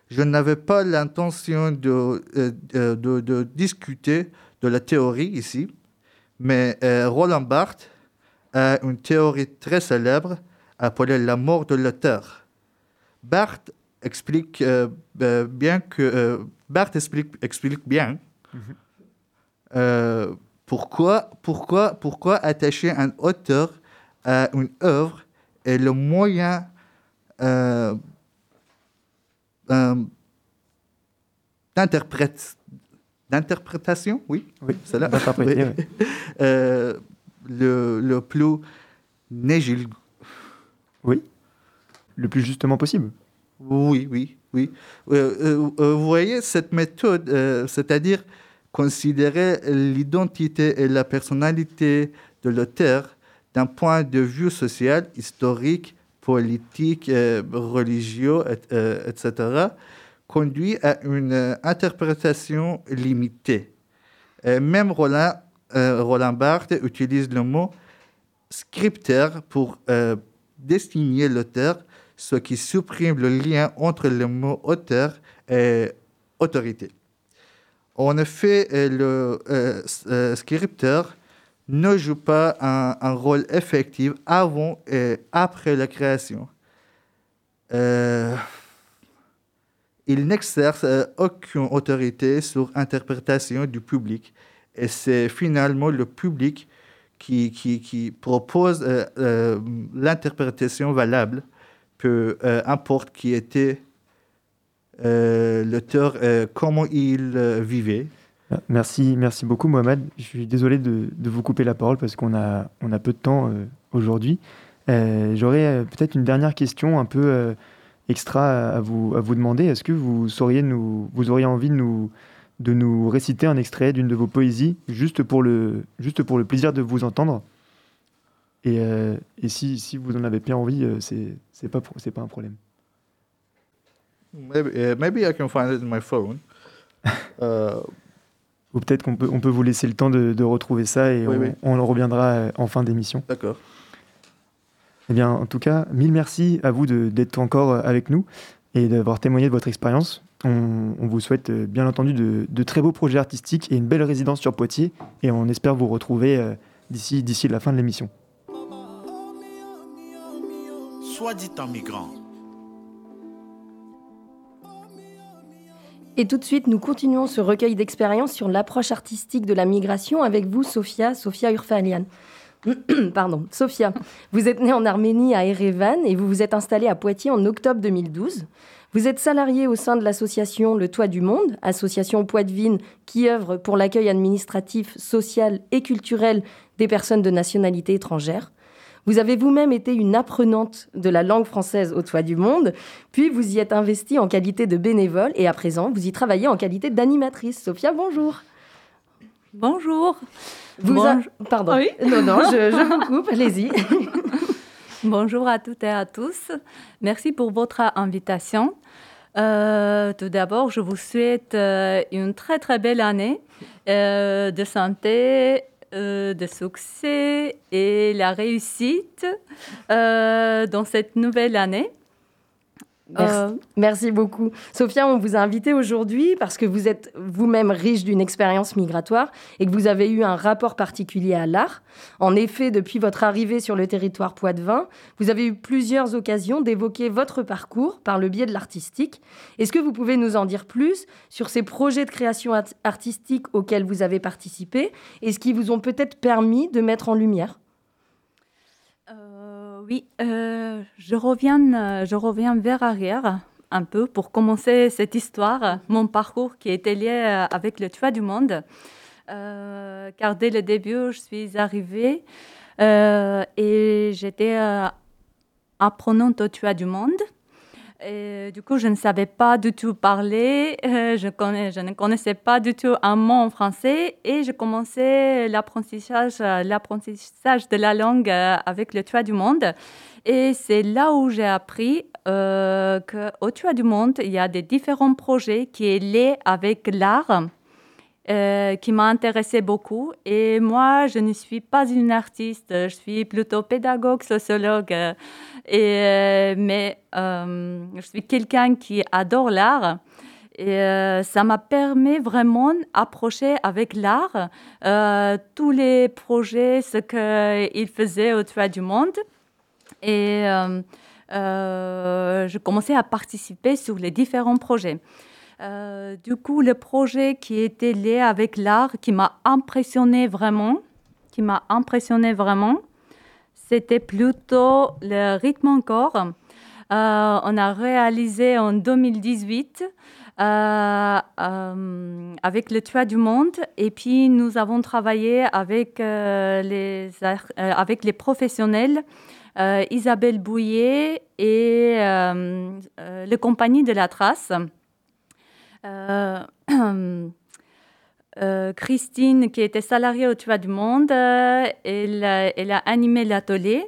Speaker 7: Je n'avais pas l'intention de, euh, de, de, discuter de la théorie ici, mais euh, Roland Barthes a une théorie très célèbre appelée la mort de l'auteur. Barthes explique euh, bien que Barthes explique, explique bien mm-hmm. Pourquoi, pourquoi, pourquoi attacher un auteur à une œuvre est le moyen euh, euh, d'interprétation, oui,
Speaker 2: oui c'est là,
Speaker 7: euh, le, le plus négil.
Speaker 2: Oui, le plus justement possible.
Speaker 7: Oui, oui, oui. vous voyez, cette méthode, c'est-à-dire considérer l'identité et la personnalité de l'auteur d'un point de vue social, historique, politique, euh, religieux, etc., euh, conduit à une euh, interprétation limitée. même Roland, Roland Barthes utilise le mot scripteur pour désigner l'auteur, ce qui supprime le lien entre le mot auteur et autorité. En effet, le scripteur ne joue pas un, rôle effectif avant et après la création. il n'exerce aucune autorité sur l'interprétation du public. Et c'est finalement le public qui, propose l'interprétation valable, peu importe qui était euh, l'auteur, euh, comment il euh, vivait.
Speaker 2: Merci, merci beaucoup Mohamed. Je suis désolé de, vous couper la parole parce qu'on a, on a peu de temps aujourd'hui. J'aurais peut-être une dernière question un peu extra à vous, à vous demander. Est-ce que vous, sauriez nous, vous auriez envie de nous, de nous réciter un extrait d'une de vos poésies, juste pour le, juste pour le plaisir de vous entendre? Et, et si, si, vous en avez bien envie, c'est n'est pas, pas un problème.
Speaker 7: Maybe, uh, maybe I can find it in my phone.
Speaker 2: uh, Ou peut-être qu'on peut, on peut vous laisser le temps de, de retrouver ça et oui, on, oui. on, reviendra euh, en fin d'émission.
Speaker 7: D'accord.
Speaker 2: Eh bien, en tout cas, mille merci à vous d'être encore euh, avec nous et d'avoir témoigné de votre expérience. On, on, vous souhaite euh, bien entendu de, de, très beaux projets artistiques et une belle résidence sur Poitiers et on espère vous retrouver d'ici d'ici la fin de l'émission.
Speaker 6: Soit dit en migrant
Speaker 1: Et tout de suite, nous continuons ce recueil d'expériences sur l'approche artistique de la migration avec vous, Sofia, Sofia Urfalian. Pardon, Sofia, vous êtes née en Arménie à Erevan et vous vous êtes installée à Poitiers en octobre 2012. Vous êtes salariée au sein de l'association Le Toit du Monde, association poitevine qui œuvre pour l'accueil administratif, social et culturel des personnes de nationalité étrangère. Vous avez vous-même été une apprenante de la langue française au toit du monde, puis vous y êtes investie en qualité de bénévole et à présent, vous y travaillez en qualité d'animatrice. Sophia, bonjour.
Speaker 8: Bonjour.
Speaker 1: Vous Pardon. Oui. Non, non, je, vous coupe, allez-y.
Speaker 8: Bonjour à toutes et à tous. Merci pour votre invitation. Euh, tout d'abord, je vous souhaite euh, une très très belle année euh, de santé euh, de succès et la réussite euh, dans cette nouvelle année.
Speaker 1: Euh, merci, beaucoup. Sophia, on vous a invité aujourd'hui parce que vous êtes vous-même riche d'une expérience migratoire et que vous avez eu un rapport particulier à l'art. En effet, depuis votre arrivée sur le territoire poitevin, vous avez eu plusieurs occasions d'évoquer votre parcours par le biais de l'artistique. Est-ce que vous pouvez nous en dire plus sur ces projets de création artistique auxquels vous avez participé et ce qui vous ont peut-être permis de mettre en lumière?
Speaker 8: Oui, euh, je, reviens, euh, je reviens vers arrière. un peu pour commencer cette histoire, mon parcours qui était lié avec le toit du monde. car dès le début, je suis arrivée et j'étais apprenante au toit du monde. Et du coup, je ne savais pas du tout parler, euh, je ne connaissais pas du tout un mot en français et je commençais l'apprentissage, l'apprentissage de la langue euh, avec le Toit du Monde. Et c'est là où j'ai appris euh, qu'au Toit du Monde, il y a des différents projets qui sont liés avec l'art. Euh, qui m'a intéressé beaucoup. Et moi, je ne suis pas une artiste, je suis plutôt pédagogue, sociologue. Et, mais euh, je suis quelqu'un qui adore l'art. Et euh, ça m'a permis vraiment d'approcher avec l'art tous les projets, ce qu'il faisait au Toit du Monde. Et je commençais à participer sur les différents projets. Euh, du coup, le projet qui était lié avec l'art, qui m'a impressionné vraiment, qui m'a impressionné vraiment, c'était plutôt le rythme encore. Euh, on a réalisé en 2018 euh, avec le Toit du Monde et puis nous avons travaillé avec, les, avec les professionnels Isabelle Bouillet et le compagnie de la Trace. Euh, euh, Christine, qui était salariée au Toit du Monde, euh, elle, a animé l'atelier.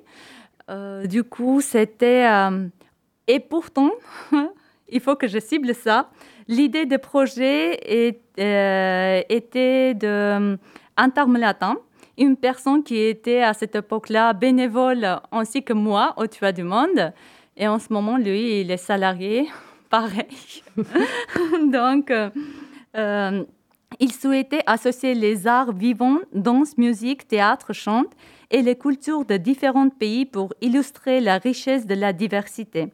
Speaker 8: du coup, c'était... et pourtant, il faut que je cible ça. L'idée de projet était de Latin, une personne qui était à cette époque-là bénévole ainsi que moi au Toit du Monde. Et en ce moment, lui, il est salarié pareil. Donc, euh, euh, il souhaitait associer les arts vivants, danse, musique, théâtre, chant et les cultures de différents pays pour illustrer la richesse de la diversité.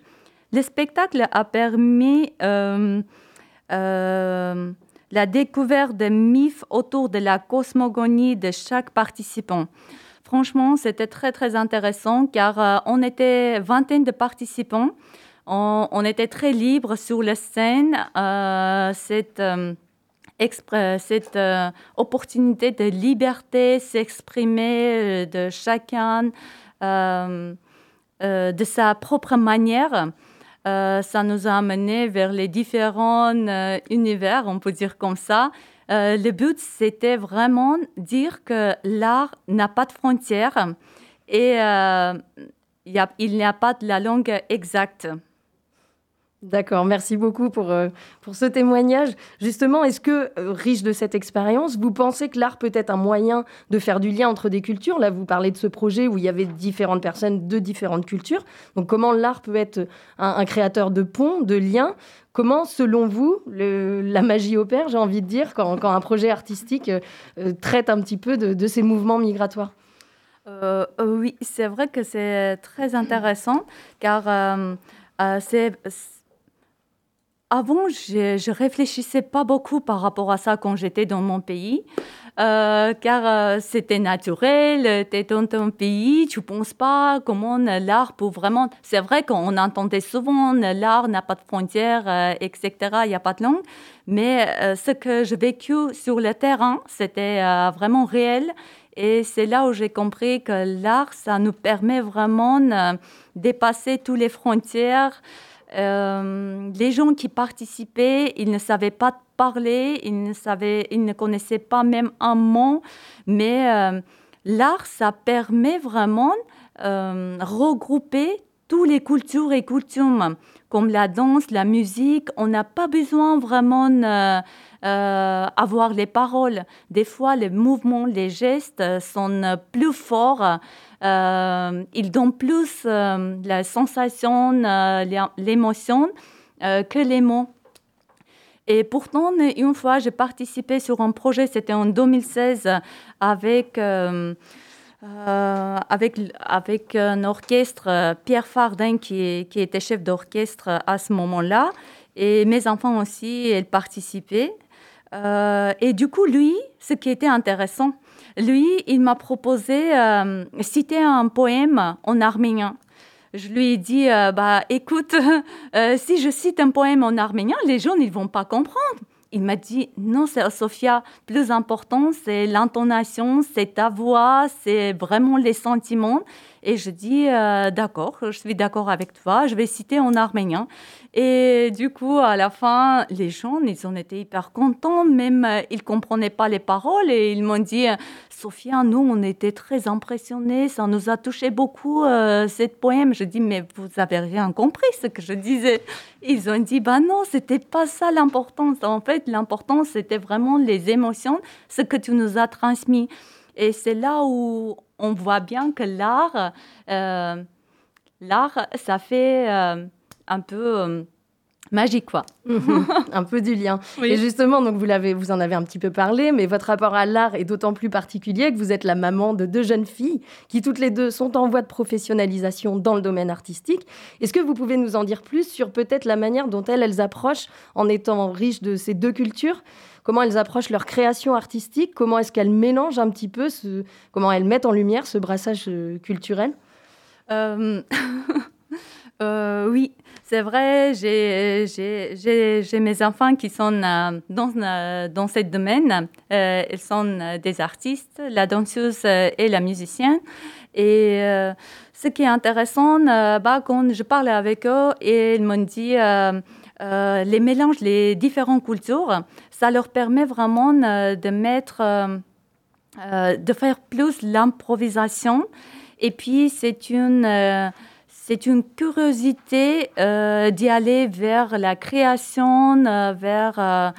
Speaker 8: Le spectacle a permis euh, la découverte de mythes autour de la cosmogonie de chaque participant. Franchement, c'était très très intéressant car on était vingtaine de participants on, était très libre sur la scène. Euh, cette euh, euh, opportunité de liberté s'exprimer de chacun de sa propre manière. ça nous a amené vers les différents univers, on peut dire comme ça. le but, c'était vraiment dire que l'art n'a pas de frontières et il n'y a pas de la langue exacte.
Speaker 1: D'accord, merci beaucoup pour, euh, pour ce témoignage. Justement, est-ce que, euh, riche de cette expérience, vous pensez que l'art peut être un moyen de faire du lien entre des cultures? Là, vous parlez de ce projet où il y avait différentes personnes de différentes cultures. Donc, comment l'art peut être un, créateur de ponts, de liens? Comment, selon vous, la magie opère, j'ai envie de dire, quand, quand un projet artistique euh, traite un petit peu de, de ces mouvements migratoires?
Speaker 8: Oui, c'est vrai que c'est très intéressant, car c'est avant, je ne réfléchissais pas beaucoup par rapport à ça quand j'étais dans mon pays, euh, car euh, c'était naturel, tu es dans ton pays, tu ne penses pas comment l'art peut vraiment... C'est vrai qu'on entendait souvent l'art n'a pas de frontières, euh, etc., il n'y a pas de langue, mais ce que j'ai vécu sur le terrain, c'était vraiment réel. Et c'est là où j'ai compris que l'art, ça nous permet vraiment de dépasser toutes les frontières. Euh, les gens qui participaient, ils ne savaient pas parler, ils ne, savaient, ils ne connaissaient pas même un mot, mais euh, l'art, ça permet vraiment de euh, regrouper toutes les cultures et coutumes, comme la danse, la musique. On n'a pas besoin vraiment d'avoir les paroles. Des fois, les mouvements, les gestes sont plus forts euh, ils donnent plus euh, la sensation, euh, l'émotion que les mots. Et pourtant, une fois, j'ai participé sur un projet, c'était en 2016, avec, avec, avec un orchestre, Pierre Fardin, qui, qui était chef d'orchestre à ce moment-là. Et mes enfants aussi, ils participaient. et du coup, lui, ce qui était intéressant, lui, il m'a proposé euh, citer un poème en arménien. je lui ai dit, bah, écoute, si je cite un poème en arménien, les gens ne vont pas comprendre. Il m'a dit, non, Sophia, plus important, c'est l'intonation, c'est ta voix, c'est vraiment les sentiments. Et je dis, euh, d'accord, je suis d'accord avec toi, je vais citer en arménien. Et du coup, à la fin, les gens, ils ont été hyper contents, même euh, ils comprenaient pas les paroles et ils m'ont dit, Sophia, nous, on était très impressionnés, ça nous a touché beaucoup, euh, cette poème. Je dis, mais vous avez rien compris ce que je disais. Ils ont dit, bah non, c'était pas ça l'importance. En fait, l'importance, c'était vraiment les émotions, ce que tu nous as transmis. Et c'est là où on voit bien que l'art, euh, l'art, ça fait euh, un peu euh, magique, quoi.
Speaker 1: un peu du lien. Et justement, donc vous, l'avez, vous en avez un petit peu parlé, mais votre rapport à l'art est d'autant plus particulier que vous êtes la maman de deux jeunes filles qui toutes les deux sont en voie de professionnalisation dans le domaine artistique. Est-ce que vous pouvez nous en dire plus sur peut-être la manière dont elles, elles approchent en étant riches de ces deux cultures? Comment elles approchent leur création artistique, comment est-ce qu'elles mélangent un petit peu, ce, comment elles mettent en lumière ce brassage euh, culturel?
Speaker 8: Euh, euh, Oui, c'est vrai, j'ai mes enfants qui sont dans, dans ce domaine. ils sont des artistes, la danseuse et la musicienne. Et ce qui est intéressant, bah, quand je parle avec eux, ils m'ont dit euh, les mélanges, les différentes cultures, ça leur permet vraiment euh, de mettre, euh, de faire plus l'improvisation. Et puis, c'est une, c'est une curiosité d'y aller vers la création, vers,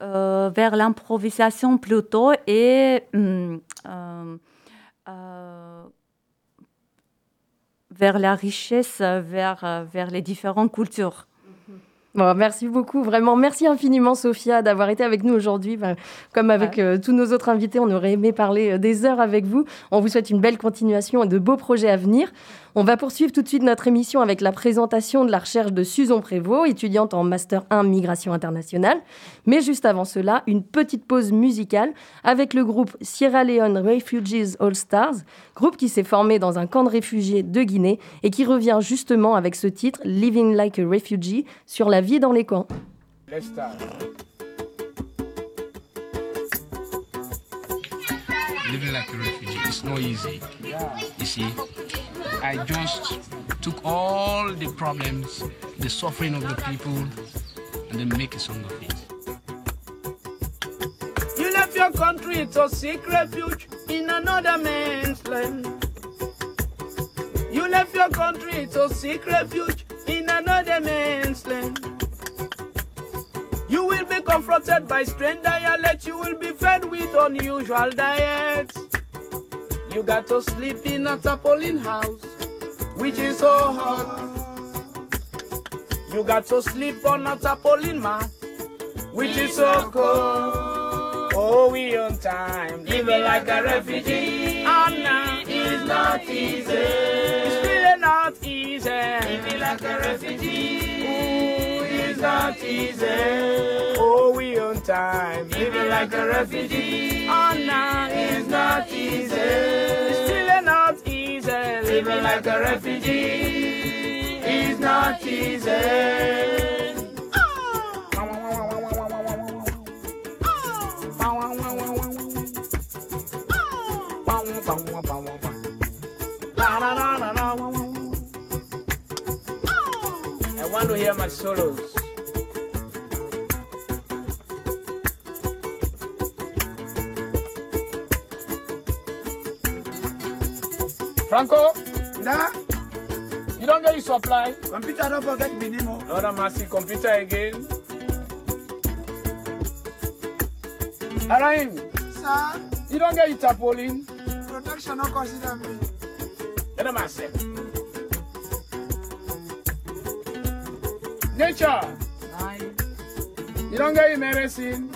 Speaker 8: vers l'improvisation plutôt et hum, vers la richesse, vers, vers les différentes cultures
Speaker 1: merci beaucoup, vraiment. Merci infiniment, Sophia, d'avoir été avec nous aujourd'hui. comme avec euh, tous nos autres invités, on aurait aimé parler euh, des heures avec vous. On vous souhaite une belle continuation et de beaux projets à venir. On va poursuivre tout de suite notre émission avec la présentation de la recherche de Susan Prévost, étudiante en Master 1 Migration internationale. Mais juste avant cela, une petite pause musicale avec le groupe Sierra Leone Refugees All Stars, groupe qui s'est formé dans un camp de réfugiés de Guinée et qui revient justement avec ce titre Living Like a Refugee sur la vie dans les camps.
Speaker 9: Living like a refugee, it's not easy. You see, I just took all the problems, the suffering of the people, and then make a song of it.
Speaker 10: You left your country to seek refuge in another man's land. You left your country to seek refuge in another man's land. You will be confronted by strange dialect. You will be fed with unusual diets. You got to sleep in a tarpaulin house which is so hot. You got to sleep on a tarpaulin mat, which is so cold. Oh, we on time, living like a refugee. Oh, no, it's not easy. It's really not easy. Living like a refugee. Ooh, it's not easy. Oh, we on time, living like a refugee. Oh, no, it's not easy. Not easy living like a refugee is not easy. I want to hear my solos. Franco?
Speaker 11: Nah.
Speaker 10: You don't get your supply?
Speaker 11: Computer don't forget me anymore.
Speaker 10: Lord have mercy, computer again. Araim.
Speaker 11: Sir?
Speaker 10: You don't get your tarpaulin?
Speaker 11: Protection not consider me.
Speaker 10: Let them say. Nature.
Speaker 11: Nine.
Speaker 10: You don't get your medicine?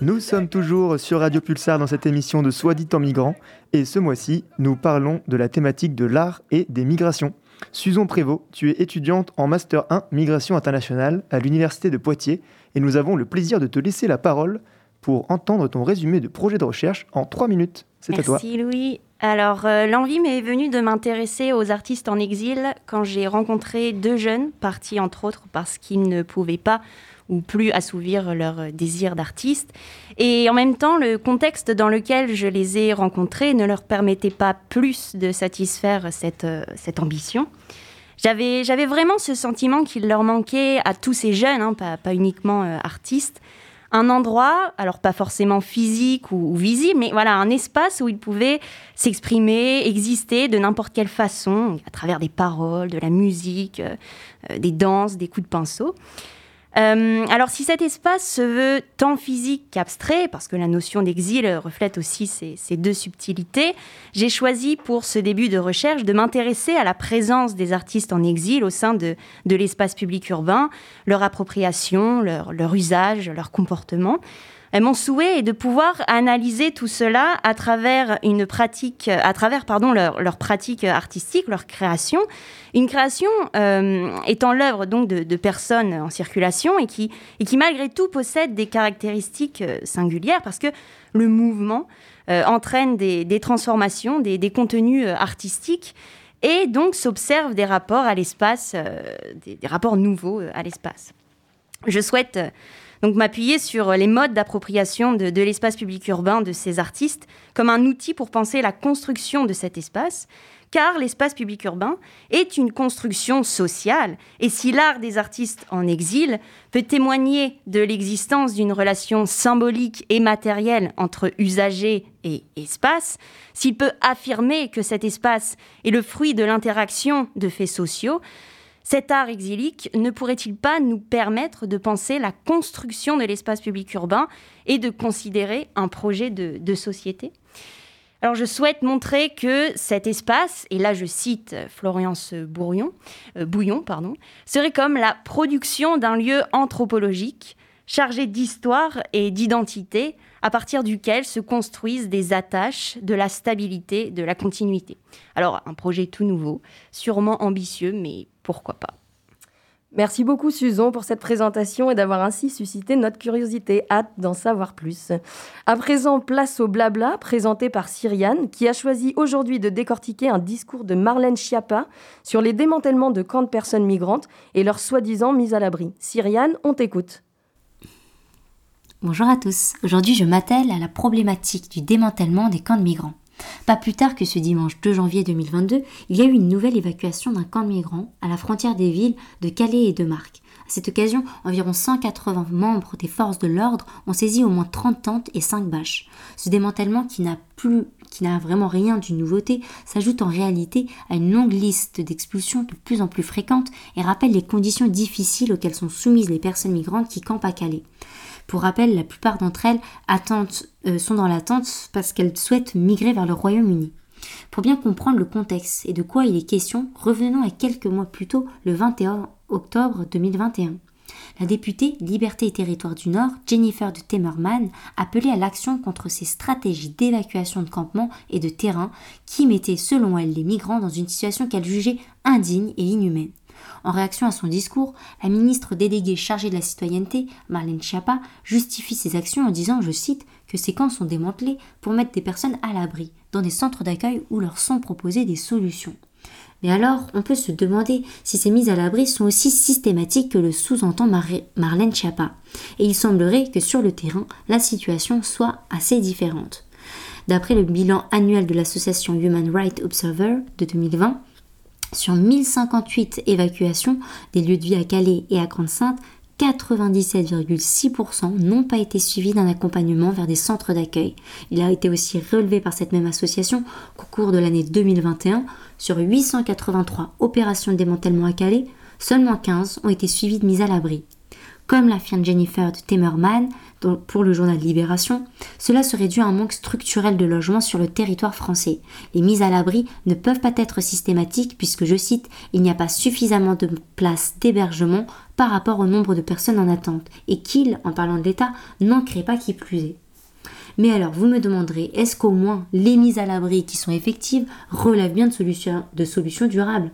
Speaker 2: Nous sommes toujours sur Radio Pulsar dans cette émission de Soit dit en migrant et ce mois-ci, nous parlons de la thématique de l'art et des migrations. Susan Prévost, tu es étudiante en Master 1 Migration internationale à l'Université de Poitiers et nous avons le plaisir de te laisser la parole pour entendre ton résumé de projet de recherche en 3 minutes. C'est à toi.
Speaker 12: Merci Louis. Alors, euh, l'envie m'est venue de m'intéresser aux artistes en exil quand j'ai rencontré deux jeunes, partis entre autres parce qu'ils ne pouvaient pas ou plus assouvir leur désir d'artiste. Et en même temps, le contexte dans lequel je les ai rencontrés ne leur permettait pas plus de satisfaire cette, euh, cette ambition. J'avais, j'avais vraiment ce sentiment qu'il leur manquait à tous ces jeunes, hein, pas, pas uniquement euh, artistes, un endroit, alors pas forcément physique ou, visible, mais voilà, un espace où ils pouvaient s'exprimer, exister de n'importe quelle façon, à travers des paroles, de la musique, euh, euh, des danses, des coups de pinceau. Euh, alors si cet espace se veut tant physique qu'abstrait, parce que la notion d'exil reflète aussi ces, deux subtilités, j'ai choisi pour ce début de recherche de m'intéresser à la présence des artistes en exil au sein de, l'espace public urbain, leur appropriation, leur usage, leur comportement. Euh, Mon souhait est de pouvoir analyser tout cela à travers une pratique, à travers pardon leur, leur pratique artistique, leur création, une création euh, étant l'œuvre donc de, personnes en circulation et qui, et qui malgré tout possède des caractéristiques euh, singulières parce que le mouvement euh, entraîne des, des transformations, des, des contenus euh, artistiques et donc s'observent des rapports à l'espace, euh, des, des rapports nouveaux euh, à l'espace. Je souhaite euh, donc m'appuyer sur les modes d'appropriation de, de l'espace public urbain de ces artistes comme un outil pour penser la construction de cet espace, car l'espace public urbain est une construction sociale, et si l'art des artistes en exil peut témoigner de l'existence d'une relation symbolique et matérielle entre usagers et espace, s'il peut affirmer que cet espace est le fruit de l'interaction de faits sociaux, cet art exilique ne pourrait-il pas nous permettre de penser la construction de l'espace public urbain et de considérer un projet de, société? Alors je souhaite montrer que cet espace, et là je cite Florence euh, Bouillon, serait comme la production d'un lieu anthropologique chargé d'histoire et d'identité à partir duquel se construisent des attaches, de la stabilité, de la continuité. Alors un projet tout nouveau, sûrement ambitieux, mais pourquoi pas.
Speaker 1: Merci beaucoup Susan pour cette présentation et d'avoir ainsi suscité notre curiosité. Hâte d'en savoir plus. À présent, place au blabla présenté par Cyriane qui a choisi aujourd'hui de décortiquer un discours de Marlène Schiappa sur les démantèlements de camps de personnes migrantes et leur soi-disant mise à l'abri. Cyriane, on t'écoute.
Speaker 13: Bonjour à tous. Aujourd'hui, je m'attelle à la problématique du démantèlement des camps de migrants. Pas plus tard que ce dimanche 2 janvier 2022, il y a eu une nouvelle évacuation d'un camp de migrants à la frontière des villes de Calais et de Marques. À cette occasion, environ 180 membres des forces de l'ordre ont saisi au moins 30 tentes et 5 bâches. Ce démantèlement qui n'a plus qui n'a vraiment rien d'une nouveauté, s'ajoute en réalité à une longue liste d'expulsions de plus en plus fréquentes et rappelle les conditions difficiles auxquelles sont soumises les personnes migrantes qui campent à Calais. Pour rappel, la plupart d'entre elles euh, sont dans l'attente parce qu'elles souhaitent migrer vers le Royaume-Uni. Pour bien comprendre le contexte et de quoi il est question, revenons à quelques mois plus tôt, le 21 octobre 2021. La députée Liberté et Territoire du Nord, Jennifer de Temerman, appelait à l'action contre ces stratégies d'évacuation de campements et de terrain qui mettaient, selon elle, les migrants dans une situation qu'elle jugeait indigne et inhumaine. En réaction à son discours, la ministre déléguée chargée de la citoyenneté, Marlène Schiappa, justifie ses actions en disant, je cite, que ces camps sont démantelés pour mettre des personnes à l'abri, dans des centres d'accueil où leur sont proposées des solutions. Mais alors, on peut se demander si ces mises à l'abri sont aussi systématiques que le sous-entend Mar Marlène Schiappa. Et il semblerait que sur le terrain, la situation soit assez différente. D'après le bilan annuel de l'association Human Rights Observer de 2020, sur 1058 évacuations des lieux de vie à Calais et à Grande-Sainte, 97,6% n'ont pas été suivis d'un accompagnement vers des centres d'accueil. Il a été aussi relevé par cette même association qu'au cours de l'année 2021, sur 883 opérations de démantèlement à Calais, seulement 15 ont été suivies de mise à l'abri. Comme l'affirme Jennifer de Temerman pour le journal Libération, cela serait dû à un manque structurel de logements sur le territoire français. Les mises à l'abri ne peuvent pas être systématiques puisque, je cite, il n'y a pas suffisamment de places d'hébergement par rapport au nombre de personnes en attente et qu'il, en parlant de l'État, n'en crée pas qui plus est. Mais alors, vous me demanderez, est-ce qu'au moins les mises à l'abri qui sont effectives relèvent bien de solutions, de solutions durables?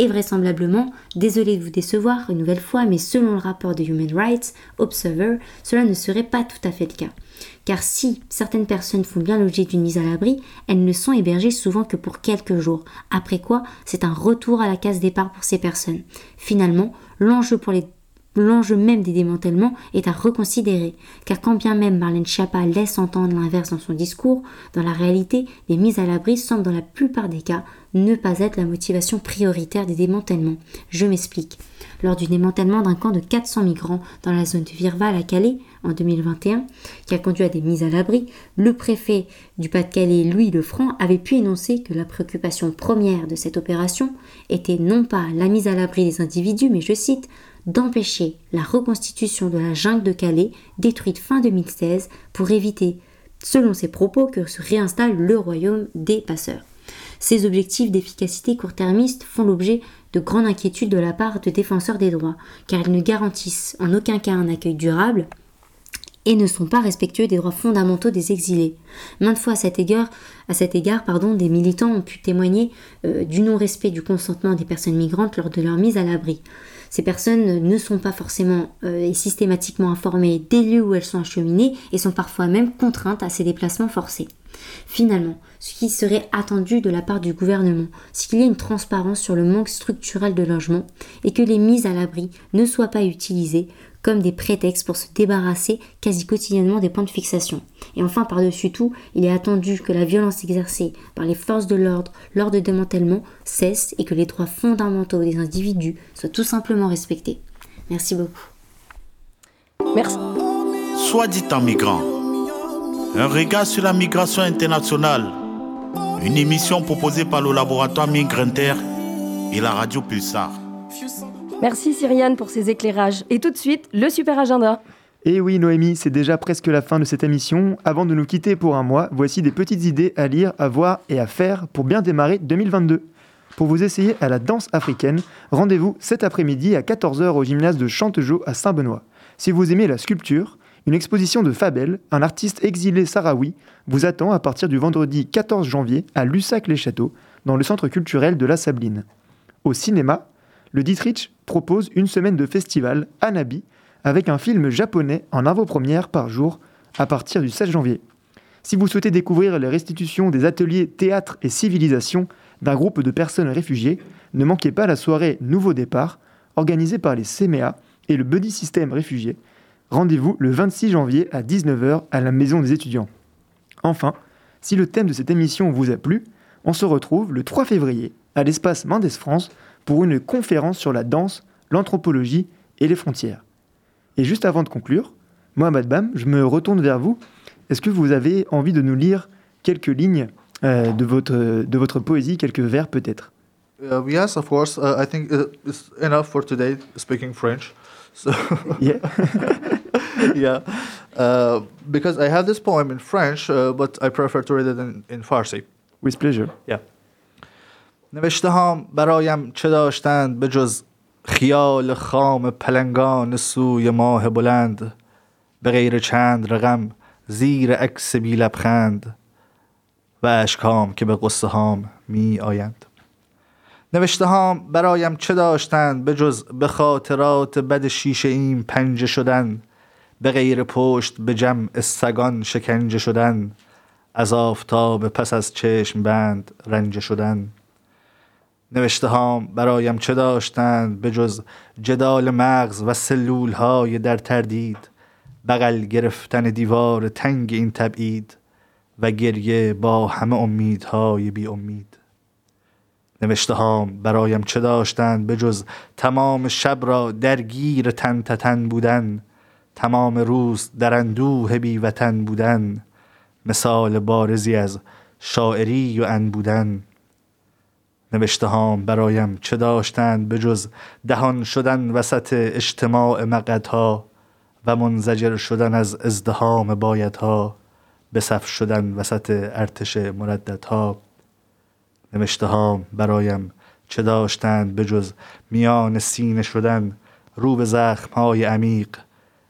Speaker 13: Et vraisemblablement, désolé de vous décevoir une nouvelle fois, mais selon le rapport de Human Rights Observer, cela ne serait pas tout à fait le cas. Car si certaines personnes font bien l'objet d'une mise à l'abri, elles ne sont hébergées souvent que pour quelques jours, après quoi c'est un retour à la case départ pour ces personnes. Finalement, l'enjeu pour les L'enjeu même des démantèlements est à reconsidérer, car quand bien même Marlène Schiappa laisse entendre l'inverse dans son discours, dans la réalité, les mises à l'abri semblent dans la plupart des cas ne pas être la motivation prioritaire des démantèlements. Je m'explique. Lors du démantèlement d'un camp de 400 migrants dans la zone de Virval à Calais en 2021, qui a conduit à des mises à l'abri, le préfet du Pas-de-Calais, Louis Lefranc, avait pu énoncer que la préoccupation première de cette opération était non pas la mise à l'abri des individus, mais je cite, d'empêcher la reconstitution de la jungle de Calais, détruite fin 2016, pour éviter, selon ses propos, que se réinstalle le royaume des passeurs. Ces objectifs d'efficacité court-termiste font l'objet de grandes inquiétudes de la part de défenseurs des droits, car ils ne garantissent en aucun cas un accueil durable et ne sont pas respectueux des droits fondamentaux des exilés. Maintes fois à cet égard, pardon, des militants ont pu témoigner euh, du non-respect du consentement des personnes migrantes lors de leur mise à l'abri. Ces personnes ne sont pas forcément euh, et systématiquement informées des lieux où elles sont acheminées et sont parfois même contraintes à ces déplacements forcés. Finalement, ce qui serait attendu de la part du gouvernement, c'est qu'il y ait une transparence sur le manque structurel de logement et que les mises à l'abri ne soient pas utilisées comme des prétextes pour se débarrasser quasi quotidiennement des points de fixation. Et enfin, par-dessus tout, il est attendu que la violence exercée par les forces de l'ordre lors de démantèlement cesse et que les droits fondamentaux des individus soient tout simplement respectés. Merci beaucoup.
Speaker 1: Merci.
Speaker 6: Soit dit en migrant. Un regard sur la migration internationale. Une émission proposée par le laboratoire Migrinter et la radio Pulsar.
Speaker 1: Merci Cyriane pour ces éclairages. Et tout de suite, le super agenda.
Speaker 2: Et oui Noémie, c'est déjà presque la fin de cette émission. Avant de nous quitter pour un mois, voici des petites idées à lire, à voir et à faire pour bien démarrer 2022. Pour vous essayer à la danse africaine, rendez-vous cet après-midi à 14h au gymnase de Chantejeau à Saint-Benoît. Si vous aimez la sculpture, une exposition de Fabel, un artiste exilé sahraoui, vous attend à partir du vendredi 14 janvier à Lussac-les-Châteaux, dans le centre culturel de la Sabline. Au cinéma, le Dietrich propose une semaine de festival Anabi avec un film japonais en avant-première par jour à partir du 16 janvier. Si vous souhaitez découvrir les restitutions des ateliers Théâtre et Civilisation d'un groupe de personnes réfugiées, ne manquez pas la soirée Nouveau Départ, organisée par les CMA et le Buddy System Réfugiés. Rendez-vous le 26 janvier à 19h à la Maison des étudiants. Enfin, si le thème de cette émission vous a plu, on se retrouve le 3 février à l'espace Mendes France pour une conférence sur la danse, l'anthropologie et les frontières. Et juste avant de conclure, Mohamed Bam, je me retourne vers vous. Est-ce que vous avez envie de nous lire quelques lignes euh, de, votre, de votre poésie, quelques vers peut-être?
Speaker 7: Uh, yes, of course. Uh, I think uh, it's enough for today speaking French. So
Speaker 2: Yeah.
Speaker 7: yeah, uh, because I have this poem in French, uh, but I prefer to read it in, in Farsi.
Speaker 2: With pleasure.
Speaker 7: Yeah. نوشته هام برایم چه داشتند به جز خیال خام پلنگان سوی ماه بلند به غیر چند رقم زیر عکس بی لبخند و اشکام که به قصه هام می آیند. نوشته هام برایم چه داشتند به جز به خاطرات بد شیشه ایم پنجه شدن به غیر پشت به جمع سگان شکنجه شدن از آفتاب پس از چشم بند رنجه شدن. نوشته هام برایم چه داشتند به جز جدال مغز و سلول های در تردید بغل گرفتن دیوار تنگ این تبعید و گریه با همه امیدهای بی امید. نوشته هام برایم چه داشتند به جز تمام شب را درگیر تن تن بودن تمام روز در اندوه بی وطن بودن مثال بارزی از شاعری و ان بودن نوشته هام برایم چه داشتند به جز دهان شدن وسط اجتماع مقدها و منزجر شدن از ازدهام بایدها به صف شدن وسط ارتش مرددها. نوشته هام برایم چه داشتند به جز میان سینه شدن رو به زخم های عمیق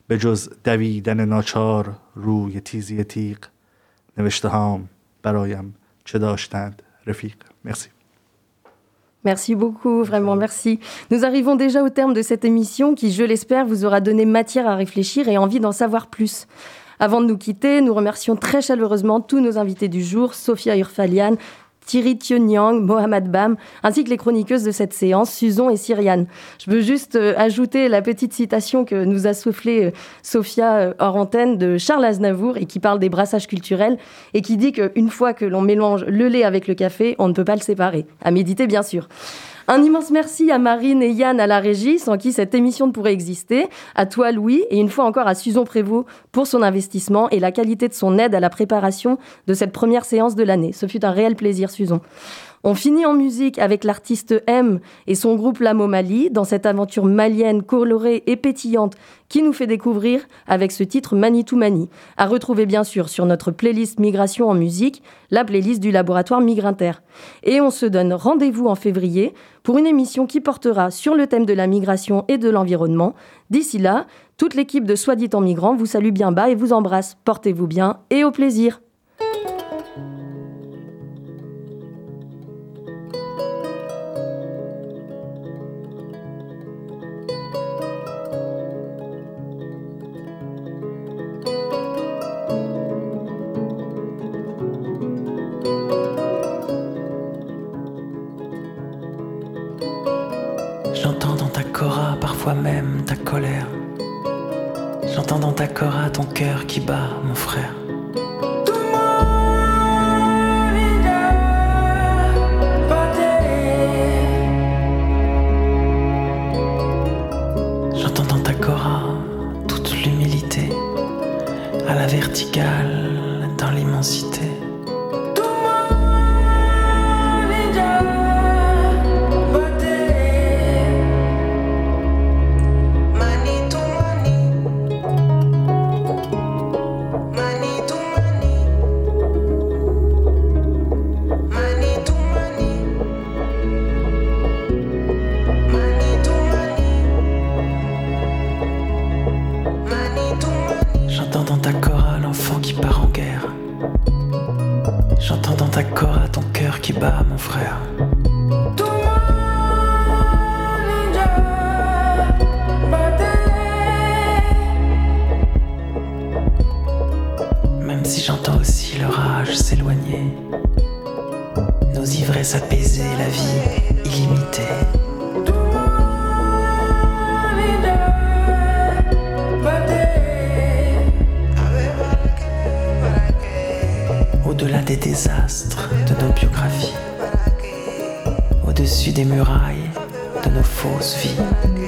Speaker 7: به جز دویدن ناچار روی تیزی تیغ. نوشته هام برایم چه داشتند رفیق. مرسی.
Speaker 1: Merci beaucoup, vraiment merci. Nous arrivons déjà au terme de cette émission qui, je l'espère, vous aura donné matière à réfléchir et envie d'en savoir plus. Avant de nous quitter, nous remercions très chaleureusement tous nos invités du jour, Sophia Urfalian, Thierry Tionyang, Mohamed Bam, ainsi que les chroniqueuses de cette séance, Suzon et Cyriane. Je veux juste euh, ajouter la petite citation que nous a soufflé euh, Sophia euh, hors de Charles Aznavour et qui parle des brassages culturels et qui dit qu'une fois que l'on mélange le lait avec le café, on ne peut pas le séparer. À méditer, bien sûr. Un immense merci à Marine et Yann à la régie, sans qui cette émission ne pourrait exister, à toi Louis, et une fois encore à Susan Prévost pour son investissement et la qualité de son aide à la préparation de cette première séance de l'année. Ce fut un réel plaisir, Susan. On finit en musique avec l'artiste M et son groupe La Mali dans cette aventure malienne colorée et pétillante qui nous fait découvrir avec ce titre Manitou Mani. À retrouver bien sûr sur notre playlist Migration en musique, la playlist du laboratoire Migrinter. Et on se donne rendez-vous en février pour une émission qui portera sur le thème de la migration et de l'environnement. D'ici là, toute l'équipe de Soit dit en migrant vous salue bien bas et vous embrasse. Portez-vous bien et au plaisir.
Speaker 14: Des désastres de nos biographies, au-dessus des murailles de nos fausses vies.